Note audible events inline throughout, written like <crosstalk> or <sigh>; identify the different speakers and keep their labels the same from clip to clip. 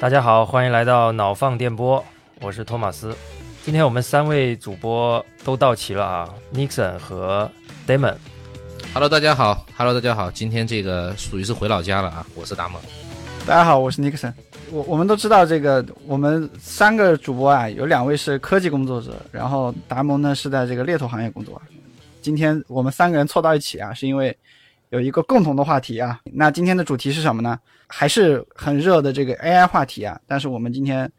Speaker 1: 大家好，欢迎来到脑放电波，我是托马斯。今天我们三位主播都到齐了啊，Nixon 和 Damon。
Speaker 2: Hello，大家好，Hello，大家好，今天这个属于是回老家了啊，我是达蒙。
Speaker 3: 大家好，我是 Nixon。我我们都知道这个，我们三个主播啊，有两位是科技工作者，然后达蒙呢是在这个猎头行业工作。今天我们三个人凑到一起啊，是因为有一个共同的话题啊。那今天的主题是什么呢？还是很热的这个 AI 话题啊。但是我们今天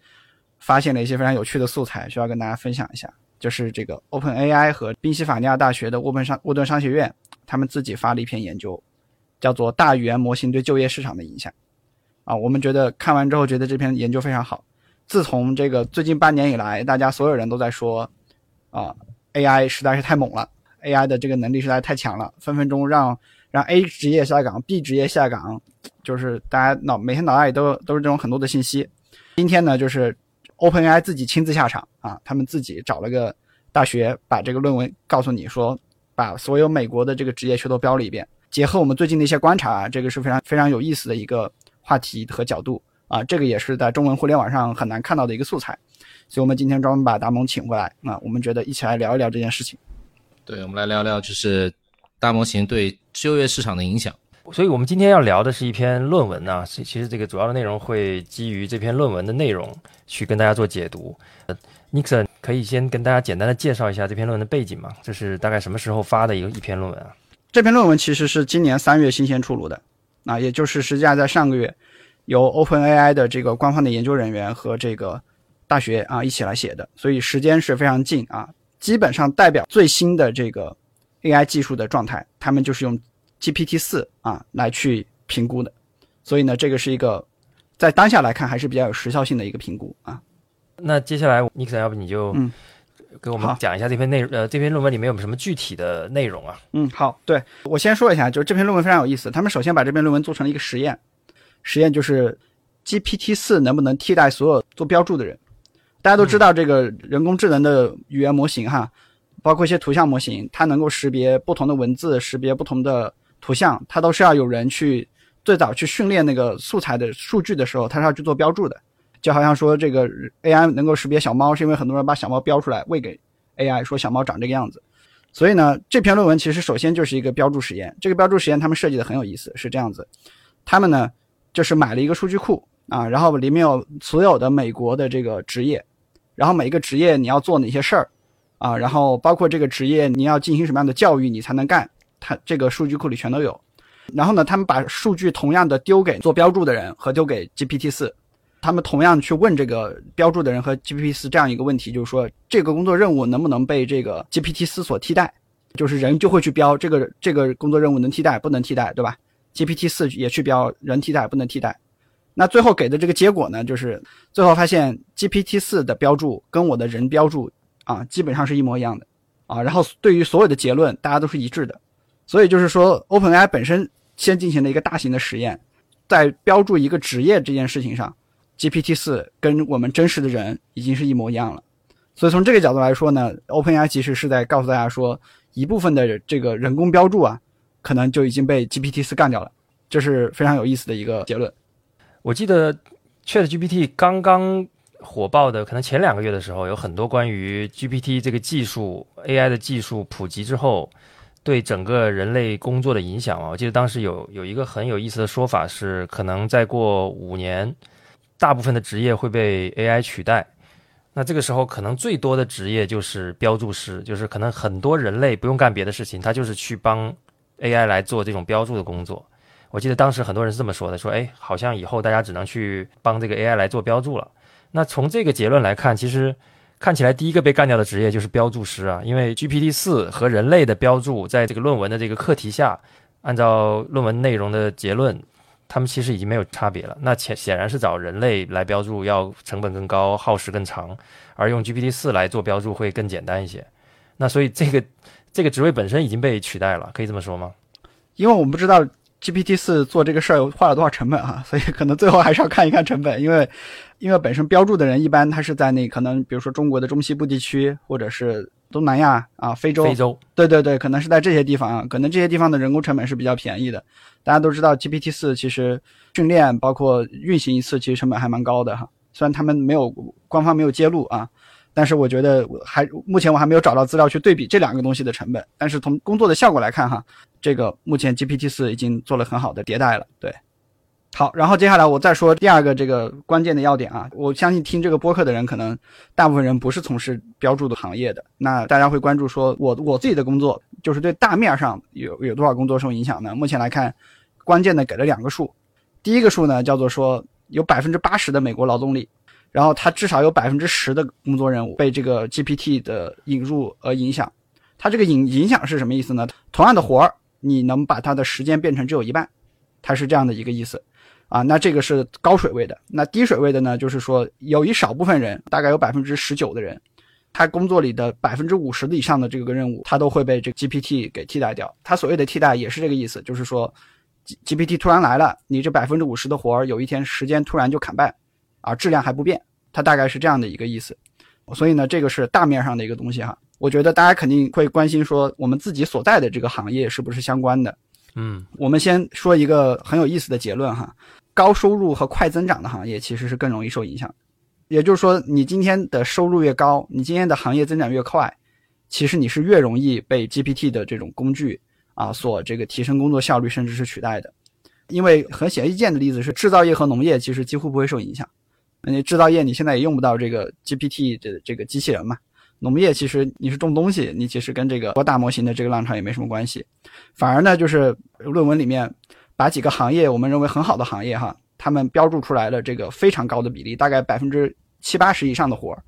Speaker 3: 发现了一些非常有趣的素材，需要跟大家分享一下。就是这个 OpenAI 和宾夕法尼亚大学的沃顿商沃顿商学院，他们自己发了一篇研究，叫做《大语言模型对就业市场的影响》。啊，我们觉得看完之后觉得这篇研究非常好。自从这个最近半年以来，大家所有人都在说，啊，AI 实在是太猛了，AI 的这个能力实在太强了，分分钟让让 A 职业下岗，B 职业下岗，就是大家脑每天脑袋里都都是这种很多的信息。今天呢，就是 OpenAI 自己亲自下场啊，他们自己找了个大学，把这个论文告诉你说，把所有美国的这个职业全都标了一遍。结合我们最近的一些观察，这个是非常非常有意思的一个。话题和角度啊，这个也是在中文互联网上很难看到的一个素材，所以我们今天专门把达蒙请过来啊，我们觉得一起来聊一聊这件事情。
Speaker 2: 对，我们来聊聊就是大模型对就业市场的影响。
Speaker 1: 所以我们今天要聊的是一篇论文呢、啊，其实这个主要的内容会基于这篇论文的内容去跟大家做解读。呃、Nixon 可以先跟大家简单的介绍一下这篇论文的背景吗？这是大概什么时候发的一个一篇论文啊？
Speaker 3: 这篇论文其实是今年三月新鲜出炉的。啊，也就是实际上在上个月，由 OpenAI 的这个官方的研究人员和这个大学啊一起来写的，所以时间是非常近啊，基本上代表最新的这个 AI 技术的状态，他们就是用 GPT 四啊来去评估的，所以呢，这个是一个在当下来看还是比较有时效性的一个评估啊。
Speaker 1: 那接下来尼克森，要不你就
Speaker 3: 嗯。
Speaker 1: 给我们讲一下这篇内呃这篇论文里面有什么具体的内容啊？
Speaker 3: 嗯，好，对我先说一下，就是这篇论文非常有意思。他们首先把这篇论文做成了一个实验，实验就是 GPT 四能不能替代所有做标注的人？大家都知道这个人工智能的语言模型哈，包括一些图像模型，它能够识别不同的文字，识别不同的图像，它都是要有人去最早去训练那个素材的数据的时候，它是要去做标注的。就好像说这个 AI 能够识别小猫，是因为很多人把小猫标出来喂给 AI，说小猫长这个样子。所以呢，这篇论文其实首先就是一个标注实验。这个标注实验他们设计的很有意思，是这样子：他们呢就是买了一个数据库啊，然后里面有所有的美国的这个职业，然后每一个职业你要做哪些事儿啊，然后包括这个职业你要进行什么样的教育你才能干，它这个数据库里全都有。然后呢，他们把数据同样的丢给做标注的人和丢给 GPT 四。他们同样去问这个标注的人和 GPT 四这样一个问题，就是说这个工作任务能不能被这个 GPT 四所替代？就是人就会去标这个这个工作任务能替代不能替代，对吧？GPT 四也去标人替代不能替代。那最后给的这个结果呢，就是最后发现 GPT 四的标注跟我的人标注啊基本上是一模一样的啊。然后对于所有的结论，大家都是一致的。所以就是说，OpenAI 本身先进行了一个大型的实验，在标注一个职业这件事情上。GPT 四跟我们真实的人已经是一模一样了，所以从这个角度来说呢，OpenAI 其实是在告诉大家说，一部分的这个人工标注啊，可能就已经被 GPT 四干掉了，这是非常有意思的一个结论。
Speaker 1: 我记得 ChatGPT 刚刚火爆的，可能前两个月的时候，有很多关于 GPT 这个技术 AI 的技术普及之后，对整个人类工作的影响啊。我记得当时有有一个很有意思的说法是，可能再过五年。大部分的职业会被 AI 取代，那这个时候可能最多的职业就是标注师，就是可能很多人类不用干别的事情，他就是去帮 AI 来做这种标注的工作。我记得当时很多人是这么说的，说哎，好像以后大家只能去帮这个 AI 来做标注了。那从这个结论来看，其实看起来第一个被干掉的职业就是标注师啊，因为 GPT 四和人类的标注在这个论文的这个课题下，按照论文内容的结论。他们其实已经没有差别了。那显显然是找人类来标注要成本更高、耗时更长，而用 GPT 四来做标注会更简单一些。那所以这个这个职位本身已经被取代了，可以这么说吗？
Speaker 3: 因为我们不知道 GPT 四做这个事儿花了多少成本哈、啊，<laughs> 所以可能最后还是要看一看成本。因为因为本身标注的人一般他是在那可能比如说中国的中西部地区或者是东南亚啊、非洲，
Speaker 1: 非洲，
Speaker 3: 对对对，可能是在这些地方啊，可能这些地方的人工成本是比较便宜的。大家都知道，GPT 四其实训练包括运行一次，其实成本还蛮高的哈。虽然他们没有官方没有揭露啊，但是我觉得还目前我还没有找到资料去对比这两个东西的成本。但是从工作的效果来看哈，这个目前 GPT 四已经做了很好的迭代了。对，好，然后接下来我再说第二个这个关键的要点啊。我相信听这个播客的人，可能大部分人不是从事标注的行业的，那大家会关注说，我我自己的工作就是对大面上有有多少工作受影响呢？目前来看，关键的给了两个数，第一个数呢叫做说。有百分之八十的美国劳动力，然后它至少有百分之十的工作任务被这个 GPT 的引入而影响。它这个影影响是什么意思呢？同样的活儿，你能把它的时间变成只有一半，它是这样的一个意思啊。那这个是高水位的。那低水位的呢？就是说有一少部分人，大概有百分之十九的人，他工作里的百分之五十以上的这个任务，他都会被这个 GPT 给替代掉。他所谓的替代也是这个意思，就是说。G GPT 突然来了，你这百分之五十的活儿，有一天时间突然就砍半，啊，质量还不变，它大概是这样的一个意思。所以呢，这个是大面上的一个东西哈。我觉得大家肯定会关心说，我们自己所在的这个行业是不是相关的？
Speaker 1: 嗯，
Speaker 3: 我们先说一个很有意思的结论哈，高收入和快增长的行业其实是更容易受影响。也就是说，你今天的收入越高，你今天的行业增长越快，其实你是越容易被 GPT 的这种工具。啊，所这个提升工作效率，甚至是取代的，因为很显而易见的例子是，制造业和农业其实几乎不会受影响。你制造业你现在也用不到这个 GPT 的这个机器人嘛？农业其实你是种东西，你其实跟这个大模型的这个浪潮也没什么关系。反而呢，就是论文里面把几个行业我们认为很好的行业哈，他们标注出来了这个非常高的比例，大概百分之七八十以上的活儿，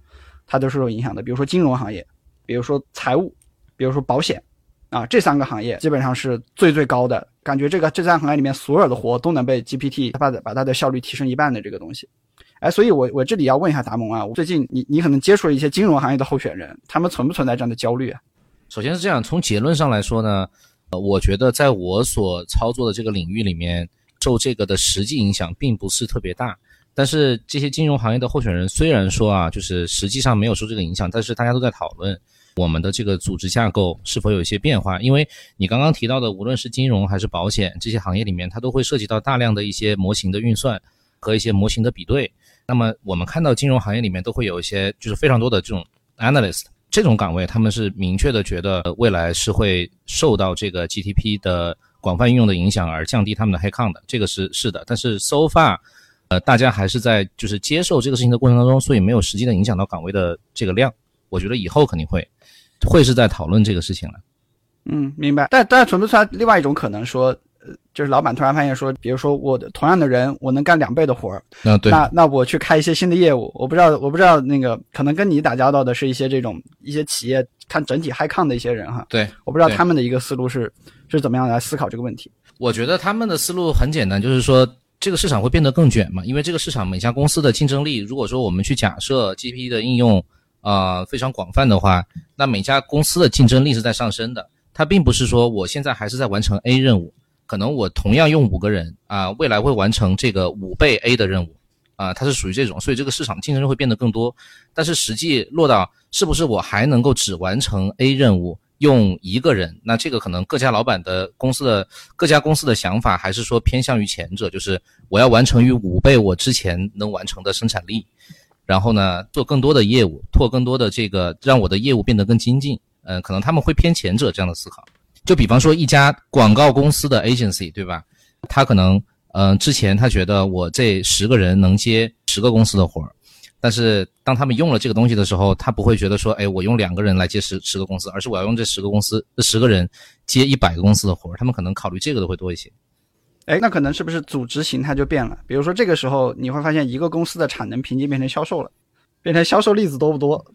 Speaker 3: 它都是受影响的。比如说金融行业，比如说财务，比如说保险。啊，这三个行业基本上是最最高的，感觉这个这三个行业里面所有的活都能被 GPT 它把把它的效率提升一半的这个东西，哎，所以我我这里要问一下达蒙啊，最近你你可能接触了一些金融行业的候选人，他们存不存在这样的焦虑啊？
Speaker 2: 首先是这样，从结论上来说呢，呃，我觉得在我所操作的这个领域里面，受这个的实际影响并不是特别大，但是这些金融行业的候选人虽然说啊，就是实际上没有受这个影响，但是大家都在讨论。我们的这个组织架构是否有一些变化？因为你刚刚提到的，无论是金融还是保险这些行业里面，它都会涉及到大量的一些模型的运算和一些模型的比对。那么我们看到金融行业里面都会有一些，就是非常多的这种 analyst 这种岗位，他们是明确的觉得未来是会受到这个 GTP 的广泛应用的影响而降低他们的 headcount 的，这个是是的。但是 so far，呃，大家还是在就是接受这个事情的过程当中，所以没有实际的影响到岗位的这个量。我觉得以后肯定会。会是在讨论这个事情了，
Speaker 3: 嗯，明白。但但存不出来另外一种可能，说，就是老板突然发现说，比如说我的同样的人，我能干两倍的活儿，
Speaker 2: 啊，对，
Speaker 3: 那那我去开一些新的业务，我不知道，我不知道那个可能跟你打交道的是一些这种一些企业看整体 high 抗的一些人哈，
Speaker 2: 对，
Speaker 3: 我不知道他们的一个思路是是怎么样来思考这个问题。
Speaker 2: 我觉得他们的思路很简单，就是说这个市场会变得更卷嘛，因为这个市场每家公司的竞争力，如果说我们去假设 GP 的应用。啊，非常广泛的话，那每家公司的竞争力是在上升的。它并不是说我现在还是在完成 A 任务，可能我同样用五个人啊，未来会完成这个五倍 A 的任务啊，它是属于这种，所以这个市场竞争会变得更多。但是实际落到是不是我还能够只完成 A 任务用一个人？那这个可能各家老板的公司的各家公司的想法还是说偏向于前者，就是我要完成于五倍我之前能完成的生产力。然后呢，做更多的业务，拓更多的这个，让我的业务变得更精进。嗯，可能他们会偏前者这样的思考。就比方说一家广告公司的 agency，对吧？他可能，嗯，之前他觉得我这十个人能接十个公司的活儿，但是当他们用了这个东西的时候，他不会觉得说，哎，我用两个人来接十十个公司，而是我要用这十个公司这十个人接一百个公司的活儿。他们可能考虑这个的会多一些。
Speaker 3: 哎，那可能是不是组织形态就变了？比如说这个时候你会发现一个公司的产能瓶颈变成销售了，变成销售例子多不多？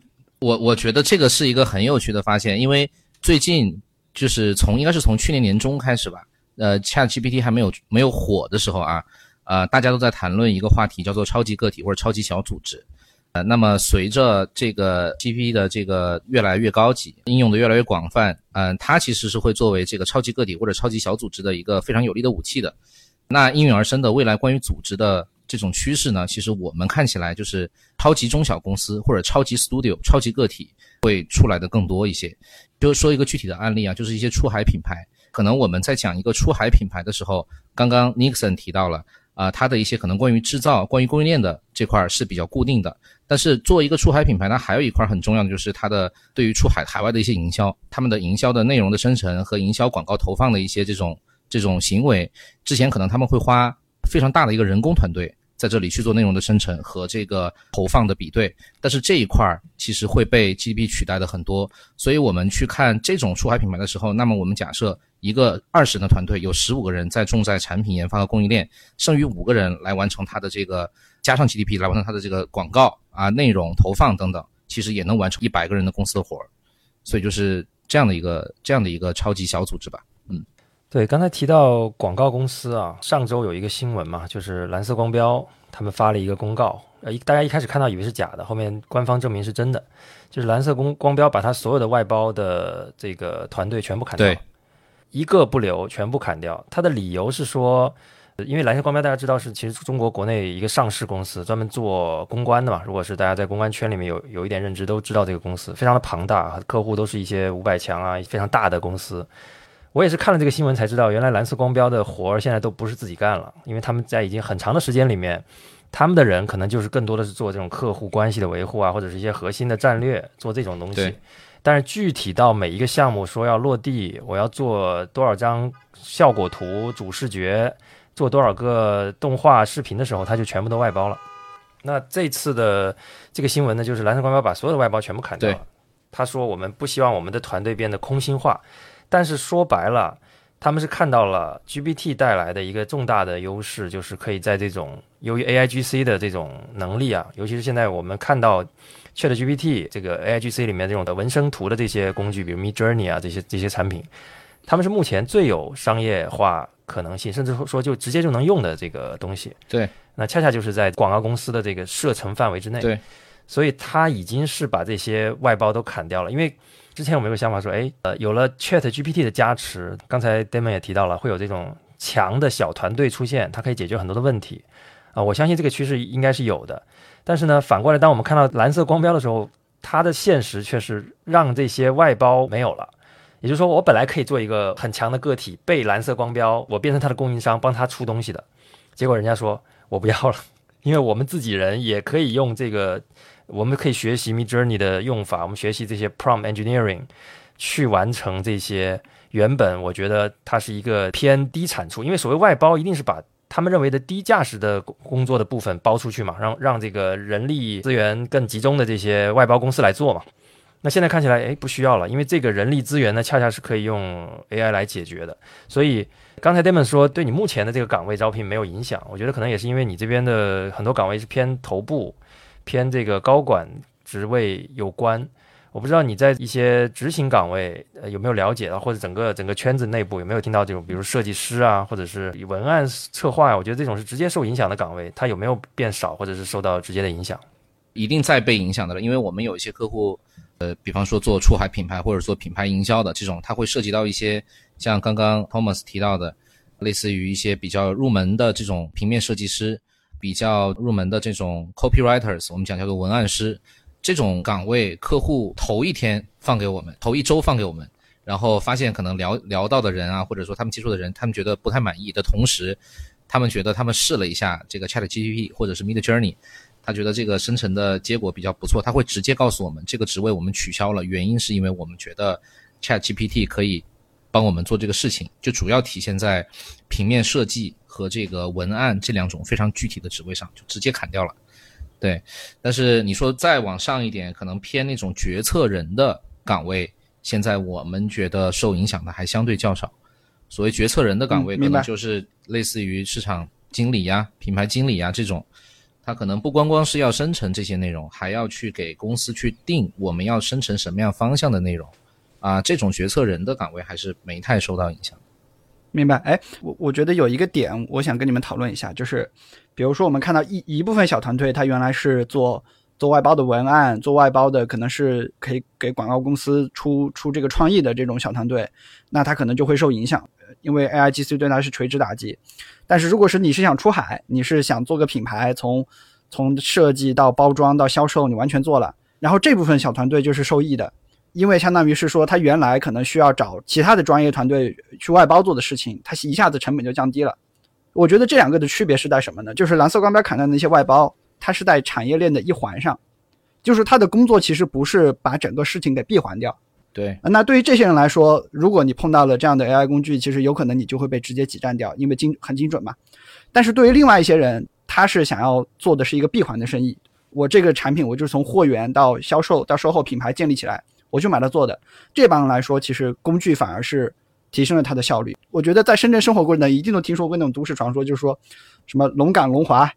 Speaker 2: 我我觉得这个是一个很有趣的发现，因为最近就是从应该是从去年年中开始吧，呃，ChatGPT 还没有没有火的时候啊，呃，大家都在谈论一个话题叫做超级个体或者超级小组织。呃，那么随着这个 GPT 的这个越来越高级，应用的越来越广泛，嗯，它其实是会作为这个超级个体或者超级小组织的一个非常有力的武器的。那应运而生的未来关于组织的这种趋势呢，其实我们看起来就是超级中小公司或者超级 Studio、超级个体，会出来的更多一些。就说一个具体的案例啊，就是一些出海品牌，可能我们在讲一个出海品牌的时候，刚刚 Nixon 提到了啊，它的一些可能关于制造、关于供应链的这块是比较固定的。但是做一个出海品牌，它还有一块很重要的就是它的对于出海海外的一些营销，他们的营销的内容的生成和营销广告投放的一些这种这种行为，之前可能他们会花非常大的一个人工团队。在这里去做内容的生成和这个投放的比对，但是这一块儿其实会被 GDP 取代的很多，所以我们去看这种出海品牌的时候，那么我们假设一个二十人的团队有十五个人在重在产品研发和供应链，剩余五个人来完成它的这个加上 GDP 来完成它的这个广告啊、内容投放等等，其实也能完成一百个人的公司的活儿，所以就是这样的一个这样的一个超级小组织吧。
Speaker 1: 对，刚才提到广告公司啊，上周有一个新闻嘛，就是蓝色光标他们发了一个公告，呃，大家一开始看到以为是假的，后面官方证明是真的，就是蓝色光光标把他所有的外包的这个团队全部砍掉，一个不留，全部砍掉。他的理由是说，因为蓝色光标大家知道是其实中国国内一个上市公司，专门做公关的嘛。如果是大家在公关圈里面有有一点认知，都知道这个公司非常的庞大，客户都是一些五百强啊，非常大的公司。我也是看了这个新闻才知道，原来蓝色光标的活儿现在都不是自己干了，因为他们在已经很长的时间里面，他们的人可能就是更多的是做这种客户关系的维护啊，或者是一些核心的战略做这种东西。但是具体到每一个项目说要落地，我要做多少张效果图、主视觉，做多少个动画视频的时候，他就全部都外包了。那这次的这个新闻呢，就是蓝色光标把所有的外包全部砍掉了。他说我们不希望我们的团队变得空心化。但是说白了，他们是看到了 GPT 带来的一个重大的优势，就是可以在这种由于 AIGC 的这种能力啊，尤其是现在我们看到 ChatGPT 这个 AIGC 里面这种的文生图的这些工具，比如 Midjourney 啊这些这些产品，他们是目前最有商业化可能性，甚至说就直接就能用的这个东西。
Speaker 2: 对，
Speaker 1: 那恰恰就是在广告公司的这个射程范围之内。
Speaker 2: 对，
Speaker 1: 所以他已经是把这些外包都砍掉了，因为。之前我们有个想法说，哎，呃，有了 Chat GPT 的加持，刚才 Damon 也提到了，会有这种强的小团队出现，它可以解决很多的问题，啊，我相信这个趋势应该是有的。但是呢，反过来，当我们看到蓝色光标的时候，它的现实却是让这些外包没有了。也就是说，我本来可以做一个很强的个体，被蓝色光标，我变成它的供应商，帮他出东西的，结果人家说我不要了，<laughs> 因为我们自己人也可以用这个。我们可以学习 Midjourney 的用法，我们学习这些 prompt engineering，去完成这些原本我觉得它是一个偏低产出，因为所谓外包一定是把他们认为的低价值的工作的部分包出去嘛，让让这个人力资源更集中的这些外包公司来做嘛。那现在看起来，哎，不需要了，因为这个人力资源呢，恰恰是可以用 AI 来解决的。所以刚才 Damon 说，对你目前的这个岗位招聘没有影响，我觉得可能也是因为你这边的很多岗位是偏头部。偏这个高管职位有关，我不知道你在一些执行岗位呃有没有了解到，或者整个整个圈子内部有没有听到这种，比如设计师啊，或者是文案策划啊，我觉得这种是直接受影响的岗位，它有没有变少，或者是受到直接的影响？
Speaker 2: 一定在被影响的了，因为我们有一些客户，呃，比方说做出海品牌或者说品牌营销的这种，它会涉及到一些像刚刚 Thomas 提到的，类似于一些比较入门的这种平面设计师。比较入门的这种 copywriters，我们讲叫做文案师，这种岗位客户头一天放给我们，头一周放给我们，然后发现可能聊聊到的人啊，或者说他们接触的人，他们觉得不太满意的同时，他们觉得他们试了一下这个 Chat GPT 或者是 Mid Journey，他觉得这个生成的结果比较不错，他会直接告诉我们这个职位我们取消了，原因是因为我们觉得 Chat GPT 可以帮我们做这个事情，就主要体现在平面设计。和这个文案这两种非常具体的职位上就直接砍掉了，对。但是你说再往上一点，可能偏那种决策人的岗位，现在我们觉得受影响的还相对较少。所谓决策人的岗位，可能就是类似于市场经理呀、品牌经理呀这种，他可能不光光是要生成这些内容，还要去给公司去定我们要生成什么样方向的内容啊。这种决策人的岗位还是没太受到影响。
Speaker 3: 明白，哎，我我觉得有一个点，我想跟你们讨论一下，就是，比如说我们看到一一部分小团队，他原来是做做外包的文案，做外包的，可能是可以给广告公司出出这个创意的这种小团队，那他可能就会受影响，因为 AIGC 对他是垂直打击。但是如果是你是想出海，你是想做个品牌，从从设计到包装到销售，你完全做了，然后这部分小团队就是受益的，因为相当于是说他原来可能需要找其他的专业团队去外包做的事情，他一下子成本就降低了。我觉得这两个的区别是在什么呢？就是蓝色光标砍掉的那些外包，它是在产业链的一环上，就是他的工作其实不是把整个事情给闭环掉。
Speaker 2: 对，
Speaker 3: 那对于这些人来说，如果你碰到了这样的 AI 工具，其实有可能你就会被直接挤占掉，因为精很精准嘛。但是对于另外一些人，他是想要做的是一个闭环的生意。我这个产品，我就是从货源到销售到售后品牌建立起来，我就买它做的。这帮人来说，其实工具反而是提升了它的效率。我觉得在深圳生活过的人一定都听说过那种都市传说，就是说什么龙岗龙华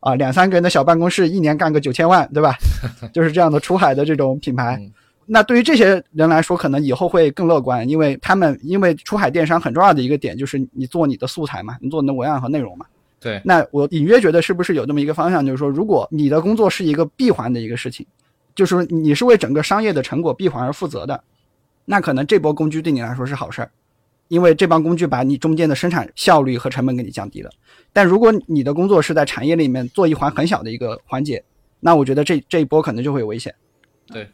Speaker 3: 啊，两三个人的小办公室，一年干个九千万，对吧？<laughs> 就是这样的出海的这种品牌。那对于这些人来说，可能以后会更乐观，因为他们因为出海电商很重要的一个点就是你做你的素材嘛，你做你的文案和内容嘛。
Speaker 2: 对。
Speaker 3: 那我隐约觉得是不是有这么一个方向，就是说，如果你的工作是一个闭环的一个事情，就是说你是为整个商业的成果闭环而负责的，那可能这波工具对你来说是好事儿，因为这帮工具把你中间的生产效率和成本给你降低了。但如果你的工作是在产业里面做一环很小的一个环节，那我觉得这这一波可能就会有危险。
Speaker 2: 对。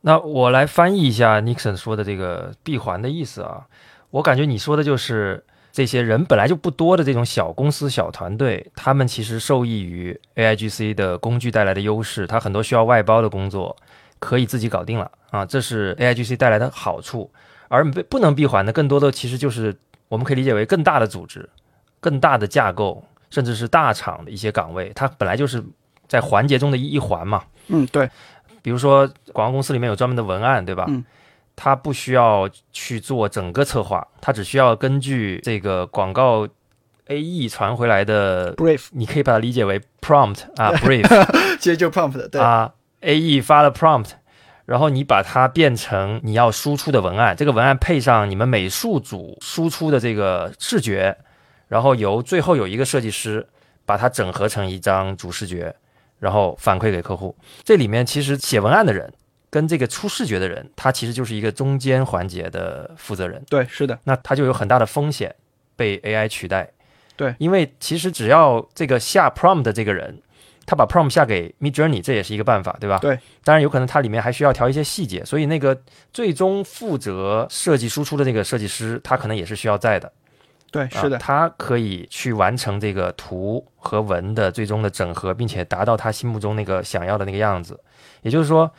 Speaker 1: 那我来翻译一下 Nixon 说的这个闭环的意思啊，我感觉你说的就是这些人本来就不多的这种小公司、小团队，他们其实受益于 AIGC 的工具带来的优势，它很多需要外包的工作可以自己搞定了啊，这是 AIGC 带来的好处。而不不能闭环的，更多的其实就是我们可以理解为更大的组织、更大的架构，甚至是大厂的一些岗位，它本来就是在环节中的一一环嘛。
Speaker 3: 嗯，对。
Speaker 1: 比如说，广告公司里面有专门的文案，对吧？
Speaker 3: 嗯，
Speaker 1: 他不需要去做整个策划，他只需要根据这个广告 AE 传回来的
Speaker 3: brief，
Speaker 1: 你可以把它理解为 prompt 啊，<laughs> brief，
Speaker 3: 其实就 prompt，对。
Speaker 1: 啊，AE 发了 prompt，然后你把它变成你要输出的文案，这个文案配上你们美术组输出的这个视觉，然后由最后有一个设计师把它整合成一张主视觉。然后反馈给客户，这里面其实写文案的人跟这个出视觉的人，他其实就是一个中间环节的负责人。
Speaker 3: 对，是的，
Speaker 1: 那他就有很大的风险被 AI 取代。
Speaker 3: 对，
Speaker 1: 因为其实只要这个下 prompt 的这个人，他把 prompt 下给 Mid Journey，这也是一个办法，对吧？
Speaker 3: 对，
Speaker 1: 当然有可能它里面还需要调一些细节，所以那个最终负责设计输出的那个设计师，他可能也是需要在的。
Speaker 3: 对，是的，
Speaker 1: 他可以去完成这个图和文的最终的整合，并且达到他心目中那个想要的那个样子。也就是说，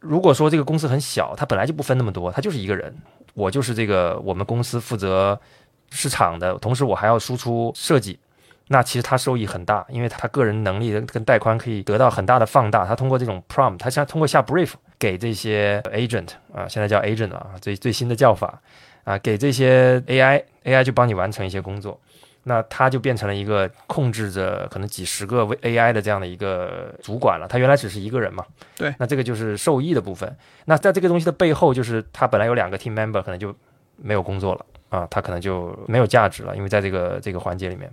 Speaker 1: 如果说这个公司很小，他本来就不分那么多，他就是一个人，我就是这个我们公司负责市场的，同时我还要输出设计，那其实他收益很大，因为他个人能力跟带宽可以得到很大的放大。他通过这种 prompt，他像通过下 brief 给这些 agent 啊，现在叫 agent 啊，最最新的叫法。啊，给这些 AI，AI 就帮你完成一些工作，那他就变成了一个控制着可能几十个 AI 的这样的一个主管了。他原来只是一个人嘛，
Speaker 3: 对，
Speaker 1: 那这个就是受益的部分。那在这个东西的背后，就是他本来有两个 team member 可能就没有工作了啊，他可能就没有价值了，因为在这个这个环节里面。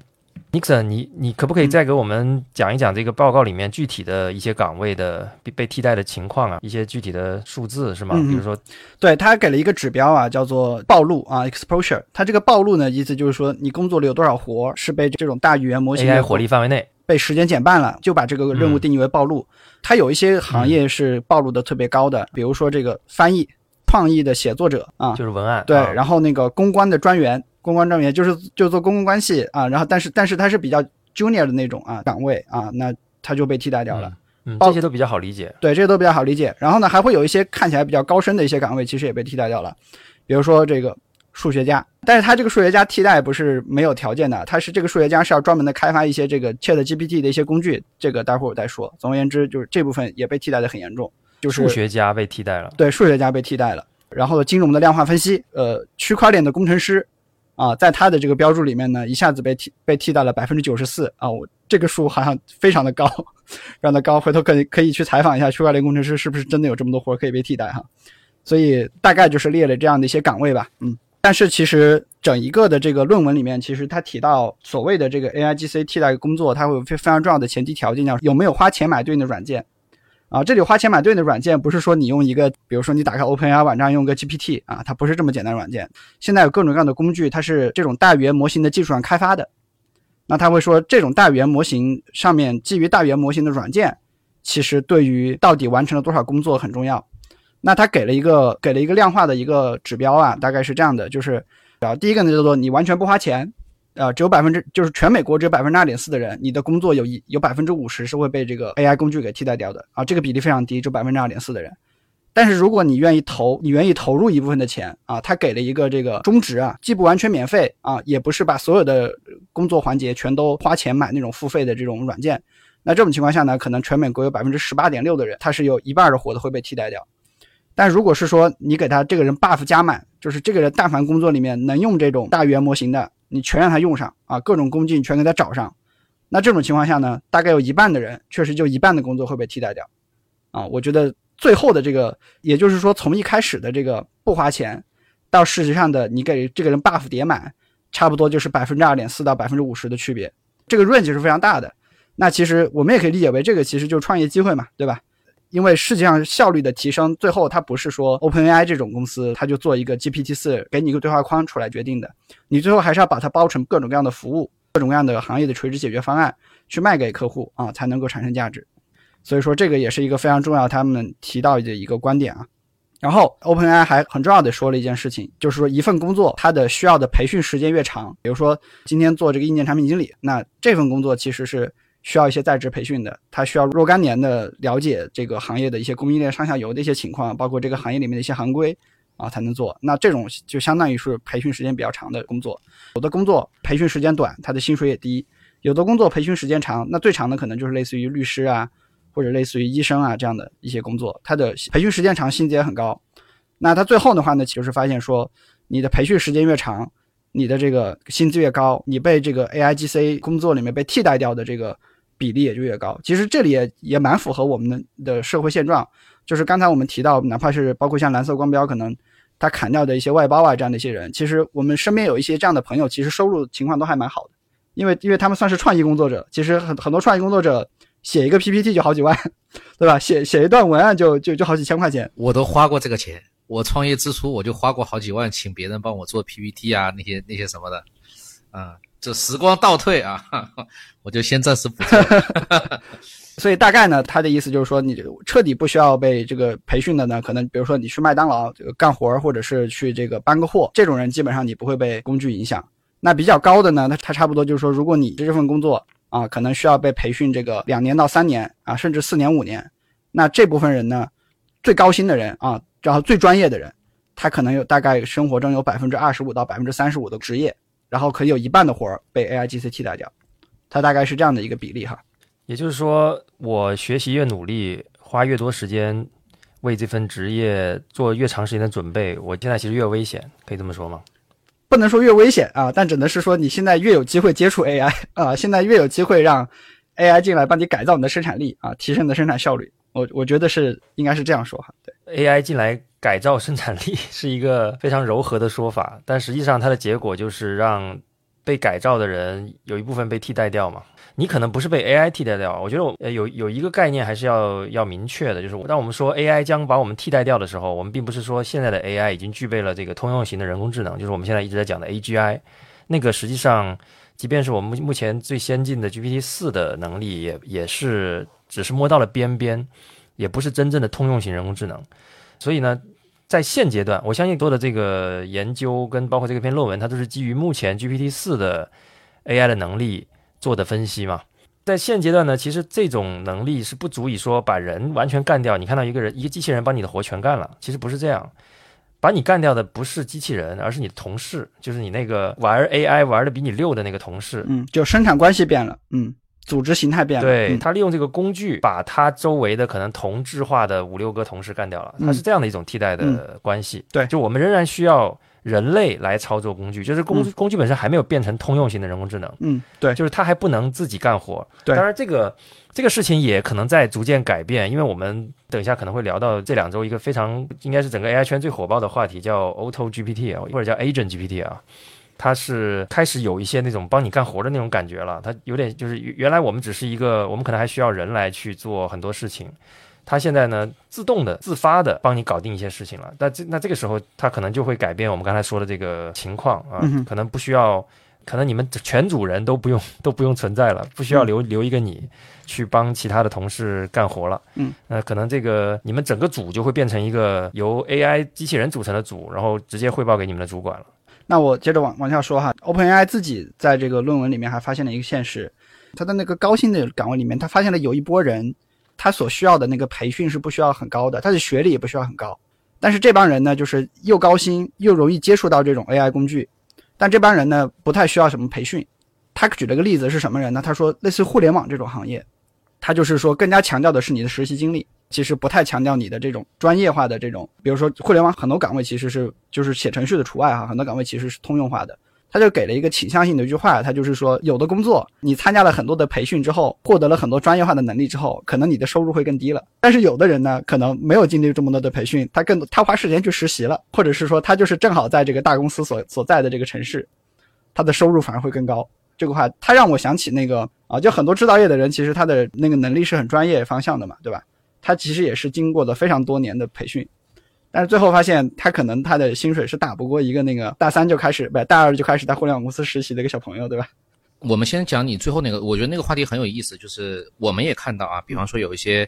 Speaker 1: Nixon，你你可不可以再给我们讲一讲这个报告里面具体的一些岗位的被被替代的情况啊？一些具体的数字是吗？比如说，
Speaker 3: 对他给了一个指标啊，叫做暴露啊，exposure。他这个暴露呢，意思就是说你工作里有多少活是被这种大语言模型
Speaker 1: AI 火力范围内
Speaker 3: 被时间减半了，就把这个任务定义为暴露。它有一些行业是暴露的特别高的，比如说这个翻译、创意的写作者啊，
Speaker 1: 就是文案
Speaker 3: 对，然后那个公关的专员。公关专员就是就做公共关系啊，然后但是但是他是比较 junior 的那种啊岗位啊，那他就被替代掉了。
Speaker 1: 嗯，这些都比较好理解。
Speaker 3: 对，这些都比较好理解。然后呢，还会有一些看起来比较高深的一些岗位，其实也被替代掉了。比如说这个数学家，但是他这个数学家替代不是没有条件的，他是这个数学家是要专门的开发一些这个 Chat GPT 的一些工具，这个待会儿我再说。总而言之，就是这部分也被替代的很严重。就是
Speaker 1: 数学家被替代了。
Speaker 3: 对，数学家被替代了。然后金融的量化分析，呃，区块链的工程师。啊，在他的这个标注里面呢，一下子被替被替代了百分之九十四啊，我这个数好像非常的高，<laughs> 非常的高，回头可以可以去采访一下区块链工程师是不是真的有这么多活可以被替代哈，所以大概就是列了这样的一些岗位吧，嗯，但是其实整一个的这个论文里面，其实他提到所谓的这个 AIGC 替代工作，它会有非非常重要的前提条件，叫有没有花钱买对应的软件。啊，这里花钱买对应的软件，不是说你用一个，比如说你打开 OpenAI 网站用个 GPT 啊，它不是这么简单软件。现在有各种各样的工具，它是这种大语言模型的技术上开发的。那他会说，这种大语言模型上面基于大语言模型的软件，其实对于到底完成了多少工作很重要。那他给了一个给了一个量化的一个指标啊，大概是这样的，就是啊，第一个呢叫做你完全不花钱，呃，只有百分之就是全美国只有百分之二点四的人，你的工作有一有百分之五十是会被这个 AI 工具给替代掉的啊，这个比例非常低，就百分之二点四的人。但是如果你愿意投，你愿意投入一部分的钱啊，他给了一个这个中值啊，既不完全免费啊，也不是把所有的工作环节全都花钱买那种付费的这种软件。那这种情况下呢，可能全美国有百分之十八点六的人，他是有一半的活的会被替代掉。但如果是说你给他这个人 buff 加满，就是这个人但凡工作里面能用这种大语言模型的，你全让他用上啊，各种工具你全给他找上。那这种情况下呢，大概有一半的人确实就一半的工作会被替代掉。啊，我觉得。最后的这个，也就是说，从一开始的这个不花钱，到事实上的你给这个人 buff 叠满，差不多就是百分之二点四到百分之五十的区别，这个 range 是非常大的。那其实我们也可以理解为，这个其实就是创业机会嘛，对吧？因为实际上效率的提升，最后它不是说 OpenAI 这种公司，它就做一个 GPT 四给你一个对话框出来决定的，你最后还是要把它包成各种各样的服务，各种各样的行业的垂直解决方案去卖给客户啊，才能够产生价值。所以说，这个也是一个非常重要，他们提到的一个观点啊。然后，OpenAI 还很重要的说了一件事情，就是说一份工作它的需要的培训时间越长，比如说今天做这个硬件产品经理，那这份工作其实是需要一些在职培训的，他需要若干年的了解这个行业的一些供应链上下游的一些情况，包括这个行业里面的一些行规啊才能做。那这种就相当于是培训时间比较长的工作。有的工作培训时间短，他的薪水也低；有的工作培训时间长，那最长的可能就是类似于律师啊。或者类似于医生啊这样的一些工作，他的培训时间长，薪资也很高。那他最后的话呢，就是发现说，你的培训时间越长，你的这个薪资越高，你被这个 AI GC 工作里面被替代掉的这个比例也就越高。其实这里也也蛮符合我们的的社会现状，就是刚才我们提到，哪怕是包括像蓝色光标，可能他砍掉的一些外包啊这样的一些人，其实我们身边有一些这样的朋友，其实收入情况都还蛮好的，因为因为他们算是创意工作者，其实很很多创意工作者。写一个 PPT 就好几万，<laughs> 对吧？写写一段文案就就就好几千块钱。
Speaker 2: 我都花过这个钱，我创业之初我就花过好几万，请别人帮我做 PPT 啊，那些那些什么的，啊，这时光倒退啊，<laughs> 我就先暂时不。<laughs>
Speaker 3: 所以大概呢，他的意思就是说，你彻底不需要被这个培训的呢，可能比如说你去麦当劳这个干活，或者是去这个搬个货，这种人基本上你不会被工具影响。那比较高的呢，那他差不多就是说，如果你这份工作。啊，可能需要被培训这个两年到三年啊，甚至四年五年。那这部分人呢，最高薪的人啊，然后最专业的人，他可能有大概生活中有百分之二十五到百分之三十五的职业，然后可以有一半的活儿被 AI GC 替代掉。它大概是这样的一个比例哈。
Speaker 1: 也就是说，我学习越努力，花越多时间为这份职业做越长时间的准备，我现在其实越危险，可以这么说吗？
Speaker 3: 不能说越危险啊，但只能是说你现在越有机会接触 AI 啊，现在越有机会让 AI 进来帮你改造你的生产力啊，提升你的生产效率。我我觉得是应该是这样说哈。
Speaker 1: 对，AI 进来改造生产力是一个非常柔和的说法，但实际上它的结果就是让被改造的人有一部分被替代掉嘛。你可能不是被 AI 替代掉，我觉得有有一个概念还是要要明确的，就是当我们说 AI 将把我们替代掉的时候，我们并不是说现在的 AI 已经具备了这个通用型的人工智能，就是我们现在一直在讲的 AGI。那个实际上，即便是我们目前最先进的 GPT 四的能力，也也是只是摸到了边边，也不是真正的通用型人工智能。所以呢，在现阶段，我相信多的这个研究跟包括这篇论文，它都是基于目前 GPT 四的 AI 的能力。做的分析嘛，在现阶段呢，其实这种能力是不足以说把人完全干掉。你看到一个人，一个机器人把你的活全干了，其实不是这样，把你干掉的不是机器人，而是你的同事，就是你那个玩 AI 玩的比你溜的那个同事。
Speaker 3: 嗯，就生产关系变了，嗯，组织形态变了。
Speaker 1: 对他利用这个工具，把他周围的可能同质化的五六个同事干掉了，他是这样的一种替代的关系。
Speaker 3: 对，
Speaker 1: 就我们仍然需要。人类来操作工具，就是工工具本身还没有变成通用型的人工智能。
Speaker 3: 嗯，对，
Speaker 1: 就是它还不能自己干活。
Speaker 3: 对，
Speaker 1: 当然这个这个事情也可能在逐渐改变，因为我们等一下可能会聊到这两周一个非常应该是整个 AI 圈最火爆的话题，叫 Auto GPT 啊，或者叫 Agent GPT 啊，它是开始有一些那种帮你干活的那种感觉了。它有点就是原来我们只是一个，我们可能还需要人来去做很多事情。它现在呢，自动的、自发的帮你搞定一些事情了。那这那这个时候，它可能就会改变我们刚才说的这个情况啊，可能不需要可能你们全组人都不用 <laughs> 都不用存在了，不需要留留一个你去帮其他的同事干活了。
Speaker 3: 嗯，
Speaker 1: 那可能这个你们整个组就会变成一个由 AI 机器人组成的组，然后直接汇报给你们的主管了。
Speaker 3: 那我接着往往下说哈，OpenAI 自己在这个论文里面还发现了一个现实，他的那个高薪的岗位里面，他发现了有一波人，他所需要的那个培训是不需要很高的，他的学历也不需要很高，但是这帮人呢，就是又高薪又容易接触到这种 AI 工具，但这帮人呢不太需要什么培训。他举了个例子是什么人呢？他说类似互联网这种行业，他就是说更加强调的是你的实习经历。其实不太强调你的这种专业化的这种，比如说互联网很多岗位其实是就是写程序的除外哈，很多岗位其实是通用化的。他就给了一个倾向性的一句话，他就是说，有的工作你参加了很多的培训之后，获得了很多专业化的能力之后，可能你的收入会更低了。但是有的人呢，可能没有经历这么多的培训，他更他花时间去实习了，或者是说他就是正好在这个大公司所所在的这个城市，他的收入反而会更高。这个话，他让我想起那个啊，就很多制造业的人，其实他的那个能力是很专业方向的嘛，对吧？他其实也是经过了非常多年的培训，但是最后发现他可能他的薪水是打不过一个那个大三就开始不大二就开始在互联网公司实习的一个小朋友，对吧？
Speaker 2: 我们先讲你最后那个，我觉得那个话题很有意思，就是我们也看到啊，比方说有一些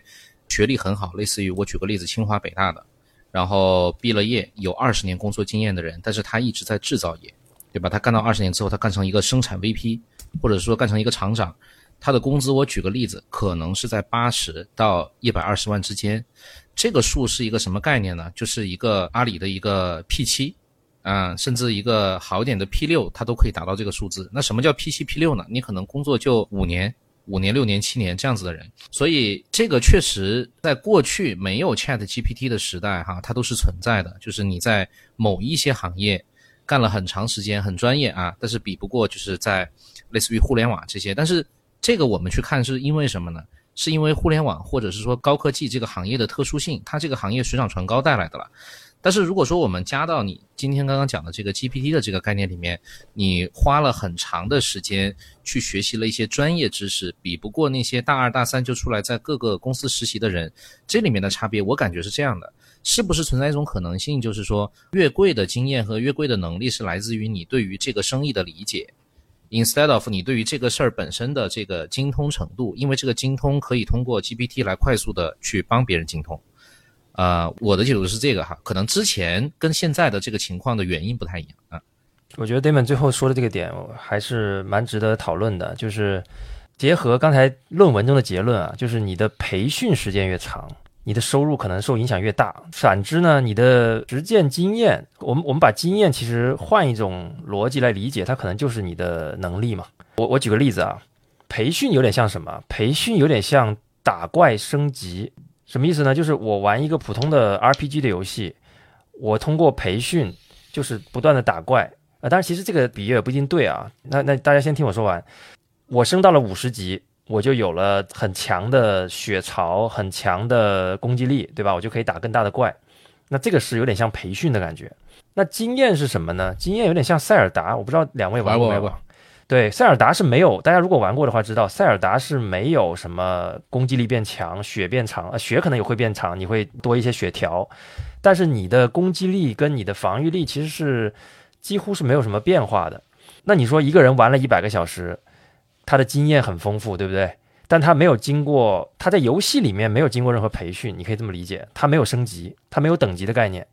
Speaker 2: 学历很好，类似于我举个例子，清华北大的，然后毕了业有二十年工作经验的人，但是他一直在制造业，对吧？他干到二十年之后，他干成一个生产 VP，或者说干成一个厂长。他的工资，我举个例子，可能是在八十到一百二十万之间。这个数是一个什么概念呢？就是一个阿里的一个 P 七，啊，甚至一个好一点的 P 六，它都可以达到这个数字。那什么叫 P 七 P 六呢？你可能工作就五年、五年、六年、七年这样子的人。所以这个确实在过去没有 Chat GPT 的时代，哈，它都是存在的。就是你在某一些行业干了很长时间，很专业啊，但是比不过就是在类似于互联网这些，但是。这个我们去看是因为什么呢？是因为互联网或者是说高科技这个行业的特殊性，它这个行业水涨船高带来的了。但是如果说我们加到你今天刚刚讲的这个 GPT 的这个概念里面，你花了很长的时间去学习了一些专业知识，比不过那些大二大三就出来在各个公司实习的人。这里面的差别，我感觉是这样的：是不是存在一种可能性，就是说越贵的经验和越贵的能力是来自于你对于这个生意的理解？Instead of 你对于这个事儿本身的这个精通程度，因为这个精通可以通过 GPT 来快速的去帮别人精通。呃，我的解读是这个哈，可能之前跟现在的这个情况的原因不太一样啊。
Speaker 1: 我觉得 Damon 最后说的这个点还是蛮值得讨论的，就是结合刚才论文中的结论啊，就是你的培训时间越长。你的收入可能受影响越大，反之呢，你的实践经验，我们我们把经验其实换一种逻辑来理解，它可能就是你的能力嘛。我我举个例子啊，培训有点像什么？培训有点像打怪升级，什么意思呢？就是我玩一个普通的 RPG 的游戏，我通过培训就是不断的打怪啊。当然，其实这个比喻也不一定对啊。那那大家先听我说完，我升到了五十级。我就有了很强的血槽，很强的攻击力，对吧？我就可以打更大的怪。那这个是有点像培训的感觉。那经验是什么呢？经验有点像塞尔达，我不知道两位玩过没？对，塞尔达是没有。大家如果玩过的话，知道塞尔达是没有什么攻击力变强、血变长啊，血可能也会变长，你会多一些血条，但是你的攻击力跟你的防御力其实是几乎是没有什么变化的。那你说一个人玩了一百个小时？他的经验很丰富，对不对？但他没有经过，他在游戏里面没有经过任何培训，你可以这么理解，他没有升级，他没有等级的概念。